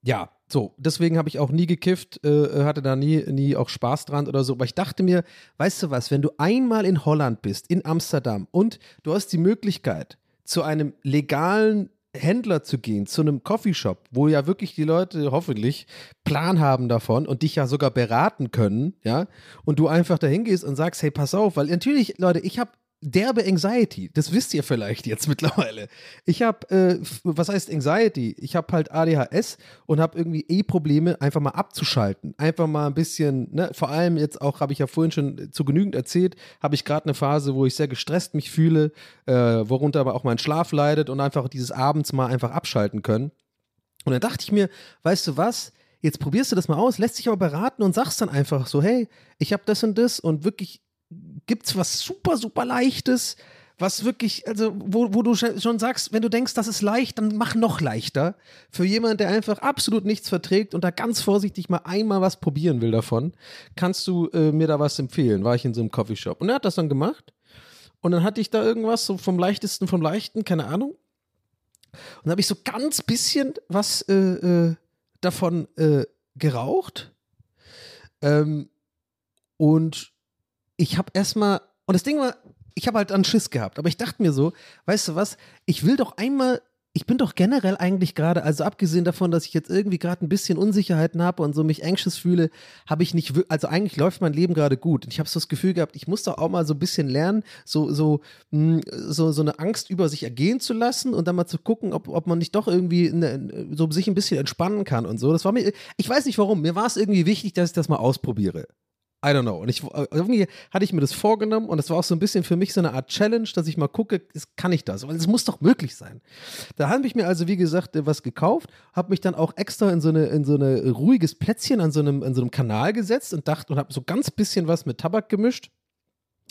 ja, so, deswegen habe ich auch nie gekifft, äh, hatte da nie, nie auch Spaß dran oder so. Aber ich dachte mir, weißt du was, wenn du einmal in Holland bist, in Amsterdam und du hast die Möglichkeit, zu einem legalen Händler zu gehen, zu einem Coffeeshop, wo ja wirklich die Leute hoffentlich Plan haben davon und dich ja sogar beraten können, ja, und du einfach dahin gehst und sagst, hey, pass auf, weil natürlich, Leute, ich habe derbe Anxiety. Das wisst ihr vielleicht jetzt mittlerweile. Ich habe, äh, was heißt Anxiety? Ich habe halt ADHS und habe irgendwie eh Probleme, einfach mal abzuschalten. Einfach mal ein bisschen, ne, vor allem jetzt auch, habe ich ja vorhin schon zu genügend erzählt, habe ich gerade eine Phase, wo ich sehr gestresst mich fühle, äh, worunter aber auch mein Schlaf leidet und einfach dieses Abends mal einfach abschalten können. Und dann dachte ich mir, weißt du was? Jetzt probierst du das mal aus, lässt dich aber beraten und sagst dann einfach so, hey, ich habe das und das und wirklich gibt's was super, super Leichtes, was wirklich, also wo, wo du schon sagst, wenn du denkst, das ist leicht, dann mach noch leichter. Für jemanden, der einfach absolut nichts verträgt und da ganz vorsichtig mal einmal was probieren will davon, kannst du äh, mir da was empfehlen. War ich in so einem Coffeeshop. Und er hat das dann gemacht. Und dann hatte ich da irgendwas so vom leichtesten, vom leichten, keine Ahnung. Und dann habe ich so ganz bisschen was äh, äh, davon äh, geraucht. Ähm, und ich habe erstmal, und das Ding war, ich habe halt dann Schiss gehabt, aber ich dachte mir so, weißt du was, ich will doch einmal, ich bin doch generell eigentlich gerade, also abgesehen davon, dass ich jetzt irgendwie gerade ein bisschen Unsicherheiten habe und so mich anxious fühle, habe ich nicht, also eigentlich läuft mein Leben gerade gut. Und ich habe so das Gefühl gehabt, ich muss doch auch mal so ein bisschen lernen, so, so, hm, so, so eine Angst über sich ergehen zu lassen und dann mal zu gucken, ob, ob man nicht doch irgendwie eine, so sich ein bisschen entspannen kann und so. Das war mir, ich weiß nicht warum, mir war es irgendwie wichtig, dass ich das mal ausprobiere. I don't know. Und ich, irgendwie hatte ich mir das vorgenommen und es war auch so ein bisschen für mich so eine Art Challenge, dass ich mal gucke, kann ich das? Weil es muss doch möglich sein. Da habe ich mir also, wie gesagt, was gekauft, habe mich dann auch extra in so eine, in so eine ruhiges Plätzchen an so einem, an so einem Kanal gesetzt und dachte und habe so ganz bisschen was mit Tabak gemischt.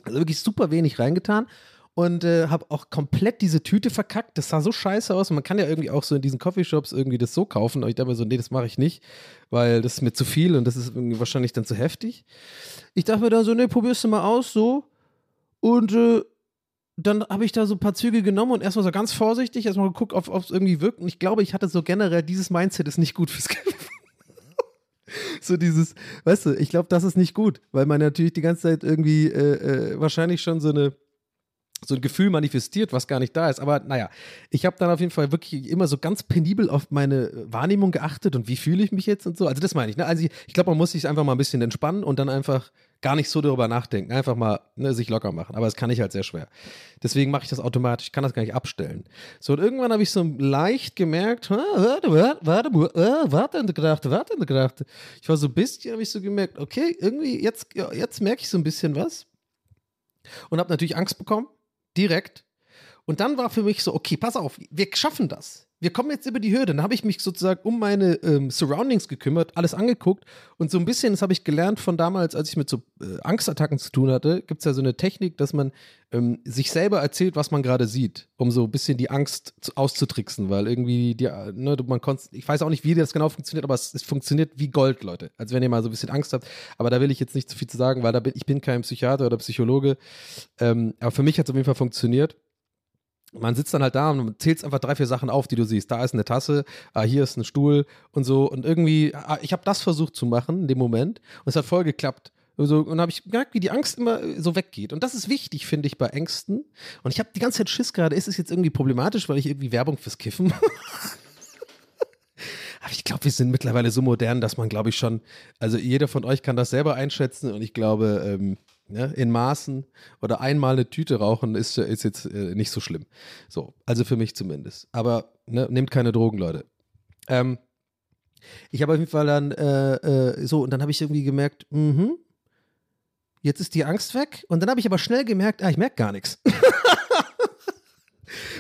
Also wirklich super wenig reingetan und äh, habe auch komplett diese Tüte verkackt. Das sah so scheiße aus. Und man kann ja irgendwie auch so in diesen Coffeeshops irgendwie das so kaufen. Aber ich dachte mir so, nee, das mache ich nicht, weil das ist mir zu viel und das ist wahrscheinlich dann zu heftig. Ich dachte mir dann so, nee, probierst du mal aus so. Und äh, dann habe ich da so ein paar Züge genommen und erstmal so ganz vorsichtig, erstmal geguckt, ob es irgendwie wirkt. Und ich glaube, ich hatte so generell, dieses Mindset ist nicht gut fürs Kiffen. so dieses, weißt du, ich glaube, das ist nicht gut, weil man natürlich die ganze Zeit irgendwie äh, äh, wahrscheinlich schon so eine so ein Gefühl manifestiert, was gar nicht da ist. Aber naja, ich habe dann auf jeden Fall wirklich immer so ganz penibel auf meine Wahrnehmung geachtet und wie fühle ich mich jetzt und so. Also das meine ich. Ne? Also ich, ich glaube, man muss sich einfach mal ein bisschen entspannen und dann einfach gar nicht so darüber nachdenken. Einfach mal ne, sich locker machen. Aber das kann ich halt sehr schwer. Deswegen mache ich das automatisch. Ich kann das gar nicht abstellen. So, und irgendwann habe ich so leicht gemerkt, warte, warte, warte, äh, warte, gedacht, warte, gedacht. Ich war so ein bisschen, habe ich so gemerkt, okay, irgendwie, jetzt, jetzt merke ich so ein bisschen was. Und habe natürlich Angst bekommen direkt. Und dann war für mich so, okay, pass auf, wir schaffen das. Wir kommen jetzt über die Hürde. Dann habe ich mich sozusagen um meine ähm, Surroundings gekümmert, alles angeguckt und so ein bisschen, das habe ich gelernt von damals, als ich mit so äh, Angstattacken zu tun hatte, gibt es ja so eine Technik, dass man ähm, sich selber erzählt, was man gerade sieht, um so ein bisschen die Angst zu, auszutricksen, weil irgendwie, die, ne, man konnte, ich weiß auch nicht, wie das genau funktioniert, aber es, es, funktioniert wie Gold, Leute. Also wenn ihr mal so ein bisschen Angst habt, aber da will ich jetzt nicht zu viel zu sagen, weil da bin, ich bin kein Psychiater oder Psychologe, ähm, aber für mich hat es auf jeden Fall funktioniert man sitzt dann halt da und zählt einfach drei, vier Sachen auf, die du siehst. Da ist eine Tasse, ah, hier ist ein Stuhl und so. Und irgendwie, ah, ich habe das versucht zu machen in dem Moment und es hat voll geklappt. Also, und habe ich gemerkt, wie die Angst immer so weggeht. Und das ist wichtig, finde ich, bei Ängsten. Und ich habe die ganze Zeit Schiss gerade. Ist es jetzt irgendwie problematisch, weil ich irgendwie Werbung fürs Kiffen mache? Aber ich glaube, wir sind mittlerweile so modern, dass man, glaube ich, schon, also jeder von euch kann das selber einschätzen und ich glaube, ähm, ja, in Maßen oder einmal eine Tüte rauchen ist, ist jetzt äh, nicht so schlimm. So, also für mich zumindest. Aber ne, nehmt keine Drogen, Leute. Ähm, ich habe auf jeden Fall dann äh, äh, so, und dann habe ich irgendwie gemerkt, mh, jetzt ist die Angst weg. Und dann habe ich aber schnell gemerkt, ah, ich merke gar nichts.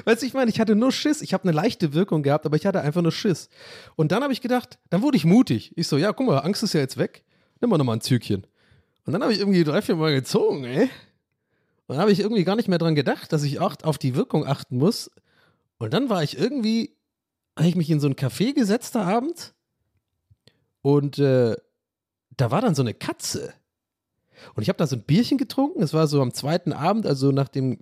Weißt du, ich meine, ich hatte nur Schiss. Ich habe eine leichte Wirkung gehabt, aber ich hatte einfach nur Schiss. Und dann habe ich gedacht, dann wurde ich mutig. Ich so, ja, guck mal, Angst ist ja jetzt weg. Nimm mal nochmal ein Zügchen. Und dann habe ich irgendwie drei, vier Mal gezogen, ey. Und dann habe ich irgendwie gar nicht mehr dran gedacht, dass ich auch auf die Wirkung achten muss. Und dann war ich irgendwie, habe ich mich in so ein Café gesetzt da abends. Und äh, da war dann so eine Katze. Und ich habe da so ein Bierchen getrunken. Es war so am zweiten Abend, also nach dem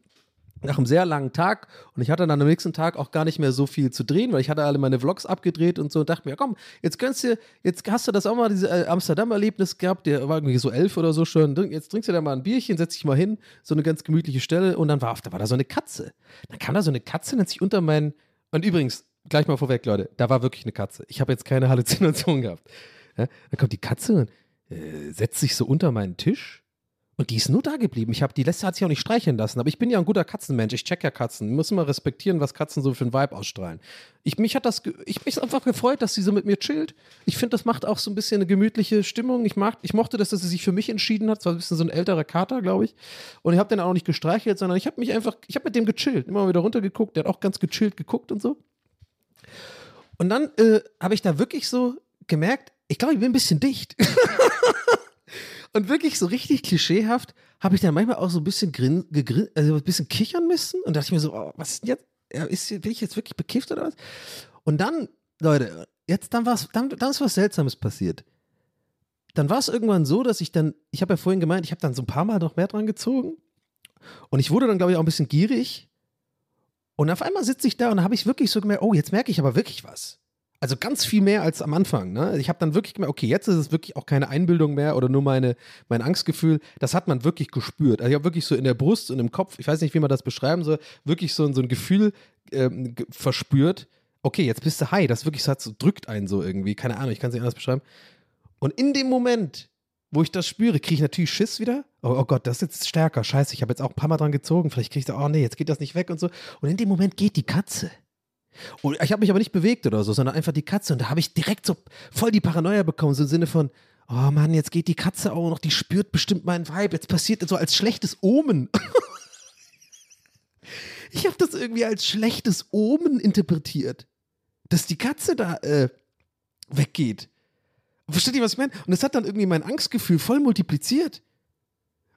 nach einem sehr langen Tag und ich hatte dann am nächsten Tag auch gar nicht mehr so viel zu drehen, weil ich hatte alle meine Vlogs abgedreht und so und dachte mir, komm, jetzt kannst du, jetzt hast du das auch mal, dieses äh, Amsterdam-Erlebnis gehabt, der war irgendwie so elf oder so schon, jetzt trinkst du da mal ein Bierchen, setz dich mal hin, so eine ganz gemütliche Stelle und dann war, da war da so eine Katze. Dann kam da so eine Katze, nennt sich unter meinen, und übrigens, gleich mal vorweg, Leute, da war wirklich eine Katze. Ich habe jetzt keine Halluzination gehabt. Ja, dann kommt die Katze und äh, setzt sich so unter meinen Tisch Und die ist nur da geblieben. Ich habe die letzte hat sich auch nicht streicheln lassen. Aber ich bin ja ein guter Katzenmensch. Ich check ja Katzen. Ich muss immer respektieren, was Katzen so für einen Vibe ausstrahlen. Ich mich hat das, ich mich einfach gefreut, dass sie so mit mir chillt. Ich finde, das macht auch so ein bisschen eine gemütliche Stimmung. Ich mag, ich mochte das, dass sie sich für mich entschieden hat. Es war ein bisschen so ein älterer Kater, glaube ich. Und ich habe den auch nicht gestreichelt, sondern ich habe mich einfach, ich habe mit dem gechillt. Immer wieder runtergeguckt. Der hat auch ganz gechillt geguckt und so. Und dann äh, habe ich da wirklich so gemerkt, ich glaube, ich bin ein bisschen dicht. Und wirklich so richtig klischeehaft habe ich dann manchmal auch so ein bisschen grin, gegrin, also ein bisschen kichern müssen und dachte ich mir so, oh, was ist denn jetzt? Ist, bin ich jetzt wirklich bekifft oder was? Und dann, Leute, jetzt dann war's, dann, dann ist was Seltsames passiert. Dann war es irgendwann so, dass ich dann, ich habe ja vorhin gemeint, ich habe dann so ein paar Mal noch mehr dran gezogen und ich wurde dann, glaube ich, auch ein bisschen gierig. Und auf einmal sitze ich da und habe ich wirklich so gemerkt, oh, jetzt merke ich aber wirklich was. Also ganz viel mehr als am Anfang. Ne? Ich habe dann wirklich gemerkt, okay, jetzt ist es wirklich auch keine Einbildung mehr oder nur meine, mein Angstgefühl. Das hat man wirklich gespürt. Also ich habe wirklich so in der Brust und im Kopf, ich weiß nicht, wie man das beschreiben soll, wirklich so, so ein Gefühl ähm, verspürt. Okay, jetzt bist du high. Das wirklich so drückt einen so irgendwie. Keine Ahnung, ich kann es nicht anders beschreiben. Und in dem Moment, wo ich das spüre, kriege ich natürlich Schiss wieder. Oh, oh Gott, das ist jetzt stärker. Scheiße, ich habe jetzt auch ein paar Mal dran gezogen. Vielleicht kriege ich da, oh nee, jetzt geht das nicht weg und so. Und in dem Moment geht die Katze. Und ich habe mich aber nicht bewegt oder so, sondern einfach die Katze. Und da habe ich direkt so voll die Paranoia bekommen, so im Sinne von, oh Mann, jetzt geht die Katze auch noch, die spürt bestimmt meinen Vibe. Jetzt passiert so als schlechtes Omen. ich habe das irgendwie als schlechtes Omen interpretiert, dass die Katze da äh, weggeht. Versteht ihr, was ich meine? Und das hat dann irgendwie mein Angstgefühl voll multipliziert.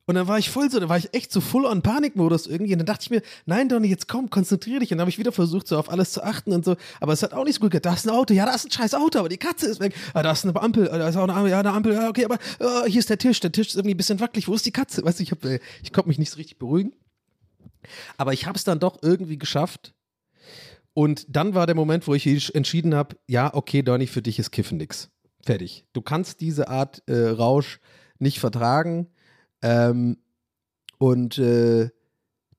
Und dann war ich voll so, da war ich echt so full on Panikmodus irgendwie. Und dann dachte ich mir, nein, Donny, jetzt komm, konzentrier dich. Und dann habe ich wieder versucht, so auf alles zu achten und so. Aber es hat auch nicht so gut geklappt. Da ist ein Auto, ja, da ist ein scheiß Auto, aber die Katze ist weg. Ah, da ist eine Ampel, ah, da ist auch eine Ampel, ja, eine Ampel, ja, okay, aber ah, hier ist der Tisch. Der Tisch ist irgendwie ein bisschen wackelig. Wo ist die Katze? Weißt du, ich, hab, äh, ich konnte mich nicht so richtig beruhigen. Aber ich habe es dann doch irgendwie geschafft. Und dann war der Moment, wo ich entschieden habe, ja, okay, Donny, für dich ist Kiffen nix. Fertig. Du kannst diese Art äh, Rausch nicht vertragen. Ähm, und äh,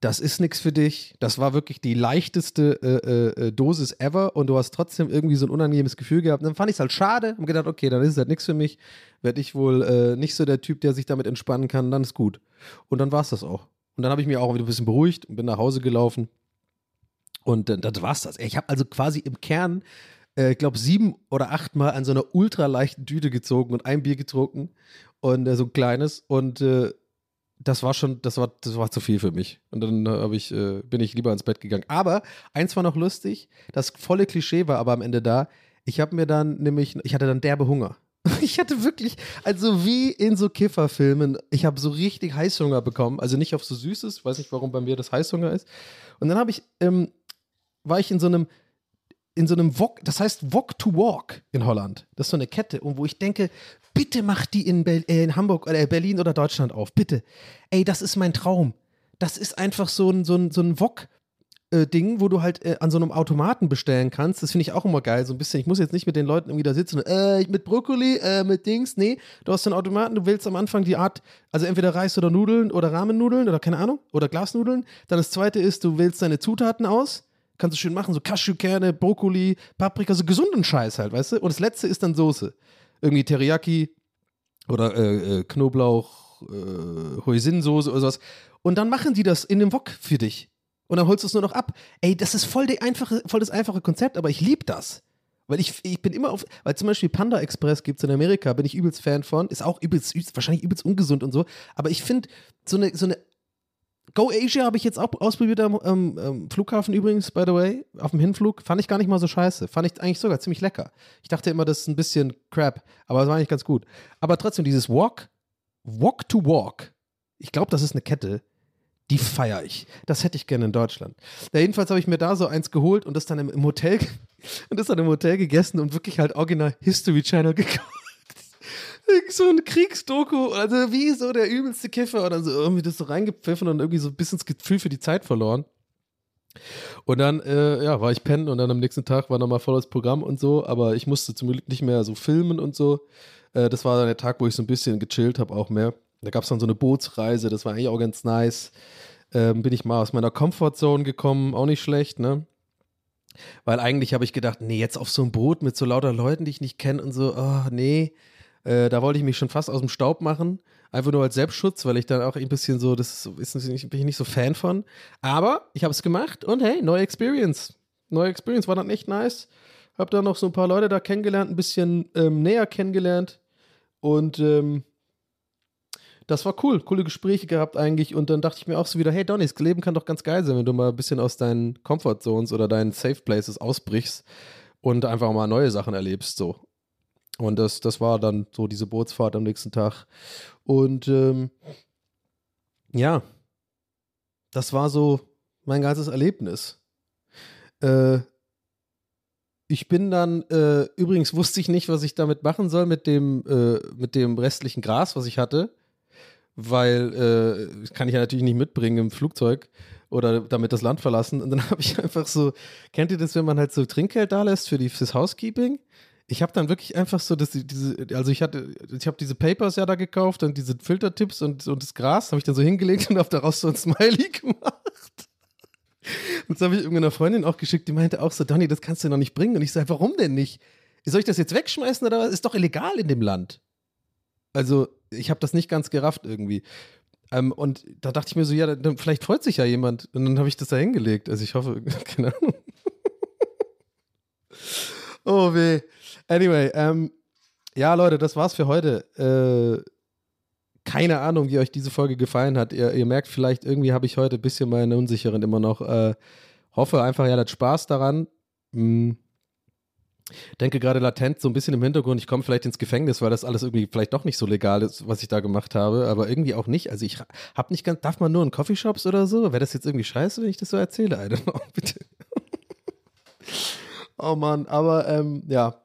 das ist nichts für dich. Das war wirklich die leichteste äh, äh, Dosis ever und du hast trotzdem irgendwie so ein unangenehmes Gefühl gehabt. Und dann fand ich es halt schade und gedacht, okay, dann ist es halt nichts für mich. Werde ich wohl äh, nicht so der Typ, der sich damit entspannen kann, dann ist gut. Und dann war es das auch. Und dann habe ich mich auch wieder ein bisschen beruhigt und bin nach Hause gelaufen. Und äh, das war's das. Ich habe also quasi im Kern, äh, glaube, sieben oder acht Mal an so einer ultraleichten Tüte gezogen und ein Bier getrunken und äh, so ein kleines. Und äh, das war schon, das war, das war zu viel für mich. Und dann ich, äh, bin ich lieber ins Bett gegangen. Aber eins war noch lustig, das volle Klischee war aber am Ende da. Ich habe mir dann nämlich, ich hatte dann derbe Hunger. Ich hatte wirklich, also wie in so Kifferfilmen, ich habe so richtig Heißhunger bekommen. Also nicht auf so Süßes, weiß nicht, warum bei mir das Heißhunger ist. Und dann habe ich, ähm, war ich in so einem, in so einem Wok, das heißt Wok to Walk in Holland. Das ist so eine Kette, und wo ich denke, bitte mach die in, Bel äh, in Hamburg oder Berlin oder Deutschland auf, bitte. Ey, das ist mein Traum. Das ist einfach so ein, so ein, so ein Wok. äh, Ding, wo du halt äh, an so einem Automaten bestellen kannst. Das finde ich auch immer geil. So ein bisschen, ich muss jetzt nicht mit den Leuten irgendwie da sitzen, äh, mit Brokkoli, äh, mit Dings. Nee, du hast einen Automaten, du willst am Anfang die Art, also entweder Reis oder Nudeln oder Rahmennudeln oder keine Ahnung, oder Glasnudeln. Dann das zweite ist, du wählst deine Zutaten aus. Kannst du schön machen, so Cashewkerne, Brokkoli, Paprika, so gesunden Scheiß halt, weißt du? Und das letzte ist dann Soße. Irgendwie Teriyaki oder äh, äh, Knoblauch, äh, Hoisinsoße oder sowas. Und dann machen die das in dem Wok für dich. Und dann holst du es nur noch ab. Ey, das ist voll, die einfache, voll das einfache Konzept, aber ich liebe das. Weil ich, ich bin immer auf, weil zum Beispiel Panda Express gibt es in Amerika, bin ich übelst Fan von. Ist auch übelst, wahrscheinlich übelst ungesund und so. Aber ich finde, so eine, so eine Go Asia habe ich jetzt auch ausprobiert am ähm, ähm, Flughafen übrigens, by the way, auf dem Hinflug. Fand ich gar nicht mal so scheiße. Fand ich eigentlich sogar ziemlich lecker. Ich dachte immer, das ist ein bisschen crap, aber es war eigentlich ganz gut. Aber trotzdem, dieses Walk, Walk to Walk, ich glaube, das ist eine Kette, die feiere ich. Das hätte ich gerne in Deutschland. Ja, jedenfalls habe ich mir da so eins geholt und das dann im, im Hotel und das dann im Hotel gegessen und wirklich halt original History Channel geguckt. So ein Kriegsdoku, also wie so der übelste Kiffer oder so irgendwie das so reingepfiffen und irgendwie so ein bisschen das Gefühl für die Zeit verloren. Und dann, äh, ja, war ich pennen und dann am nächsten Tag war nochmal volles Programm und so, aber ich musste zum Glück nicht mehr so filmen und so. Äh, das war dann der Tag, wo ich so ein bisschen gechillt habe, auch mehr. Da gab es dann so eine Bootsreise, das war eigentlich auch ganz nice. Ähm, bin ich mal aus meiner Comfortzone gekommen, auch nicht schlecht, ne? Weil eigentlich habe ich gedacht, nee, jetzt auf so ein Boot mit so lauter Leuten, die ich nicht kenne und so, oh, nee. Äh, da wollte ich mich schon fast aus dem Staub machen. Einfach nur als Selbstschutz, weil ich dann auch ein bisschen so, das ist nicht, bin ich nicht so Fan von. Aber ich habe es gemacht und hey, neue Experience. Neue Experience war dann echt nice. Hab dann noch so ein paar Leute da kennengelernt, ein bisschen ähm, näher kennengelernt. Und ähm, das war cool, coole Gespräche gehabt eigentlich. Und dann dachte ich mir auch so wieder, hey Donny, das Leben kann doch ganz geil sein, wenn du mal ein bisschen aus deinen Comfort Zones oder deinen Safe Places ausbrichst und einfach mal neue Sachen erlebst. So. Und das, das war dann so diese Bootsfahrt am nächsten Tag. Und ähm, ja, das war so mein ganzes Erlebnis. Äh, ich bin dann, äh, übrigens wusste ich nicht, was ich damit machen soll mit dem, äh, mit dem restlichen Gras, was ich hatte weil äh, das kann ich ja natürlich nicht mitbringen im Flugzeug oder damit das Land verlassen. Und dann habe ich einfach so, kennt ihr das, wenn man halt so Trinkgeld da lässt für die, fürs Housekeeping? Ich habe dann wirklich einfach so, dass diese, also ich hatte, ich habe diese Papers ja da gekauft und diese Filtertips und, und das Gras habe ich dann so hingelegt und habe daraus so ein Smiley gemacht. Und das habe ich irgendeiner Freundin auch geschickt, die meinte auch so, Donny, das kannst du noch nicht bringen. Und ich sage, warum denn nicht? Soll ich das jetzt wegschmeißen oder was? Ist doch illegal in dem Land. Also, ich habe das nicht ganz gerafft irgendwie. Ähm, und da dachte ich mir so, ja, dann, vielleicht freut sich ja jemand. Und dann habe ich das da hingelegt. Also ich hoffe, keine Ahnung. oh weh. Anyway, ähm, ja, Leute, das war's für heute. Äh, keine Ahnung, wie euch diese Folge gefallen hat. Ihr, ihr merkt vielleicht, irgendwie habe ich heute ein bisschen meine Unsicheren immer noch. Äh, hoffe einfach, ihr hattet Spaß daran. Hm denke gerade latent so ein bisschen im Hintergrund, ich komme vielleicht ins Gefängnis, weil das alles irgendwie vielleicht doch nicht so legal ist, was ich da gemacht habe, aber irgendwie auch nicht. Also ich habe nicht ganz, darf man nur in Coffeeshops oder so? Wäre das jetzt irgendwie scheiße, wenn ich das so erzähle? I don't know, bitte. oh Mann, aber ähm, ja.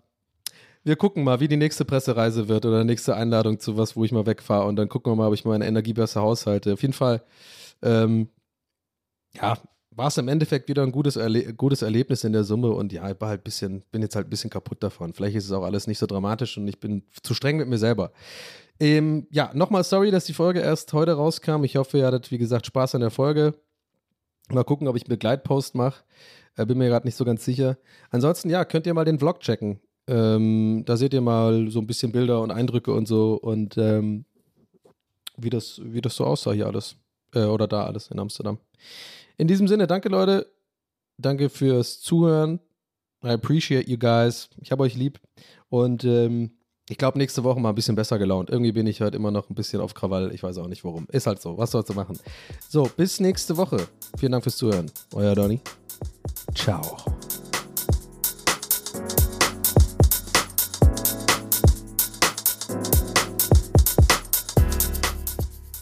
Wir gucken mal, wie die nächste Pressereise wird oder nächste Einladung zu was, wo ich mal wegfahre und dann gucken wir mal, ob ich meine Energie besser haushalte. Auf jeden Fall, ähm, ja, war es im Endeffekt wieder ein gutes, Erle gutes Erlebnis in der Summe und ja, ich war halt bisschen, bin jetzt halt ein bisschen kaputt davon. Vielleicht ist es auch alles nicht so dramatisch und ich bin zu streng mit mir selber. Ähm, ja, nochmal sorry, dass die Folge erst heute rauskam. Ich hoffe, ihr hattet, wie gesagt, Spaß an der Folge. Mal gucken, ob ich einen Begleitpost mache. Äh, bin mir gerade nicht so ganz sicher. Ansonsten, ja, könnt ihr mal den Vlog checken. Ähm, da seht ihr mal so ein bisschen Bilder und Eindrücke und so und ähm, wie, das, wie das so aussah hier alles. Äh, oder da alles in Amsterdam. In diesem Sinne, danke Leute. Danke fürs Zuhören. I appreciate you guys. Ich habe euch lieb. Und ähm, ich glaube, nächste Woche mal ein bisschen besser gelaunt. Irgendwie bin ich heute immer noch ein bisschen auf Krawall. Ich weiß auch nicht warum. Ist halt so. Was sollst du machen? So, bis nächste Woche. Vielen Dank fürs Zuhören. Euer Donny. Ciao.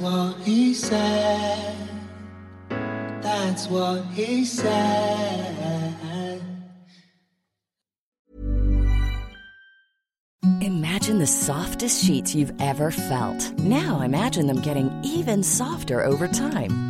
What he said. That's what he said. Imagine the softest sheets you've ever felt. Now imagine them getting even softer over time.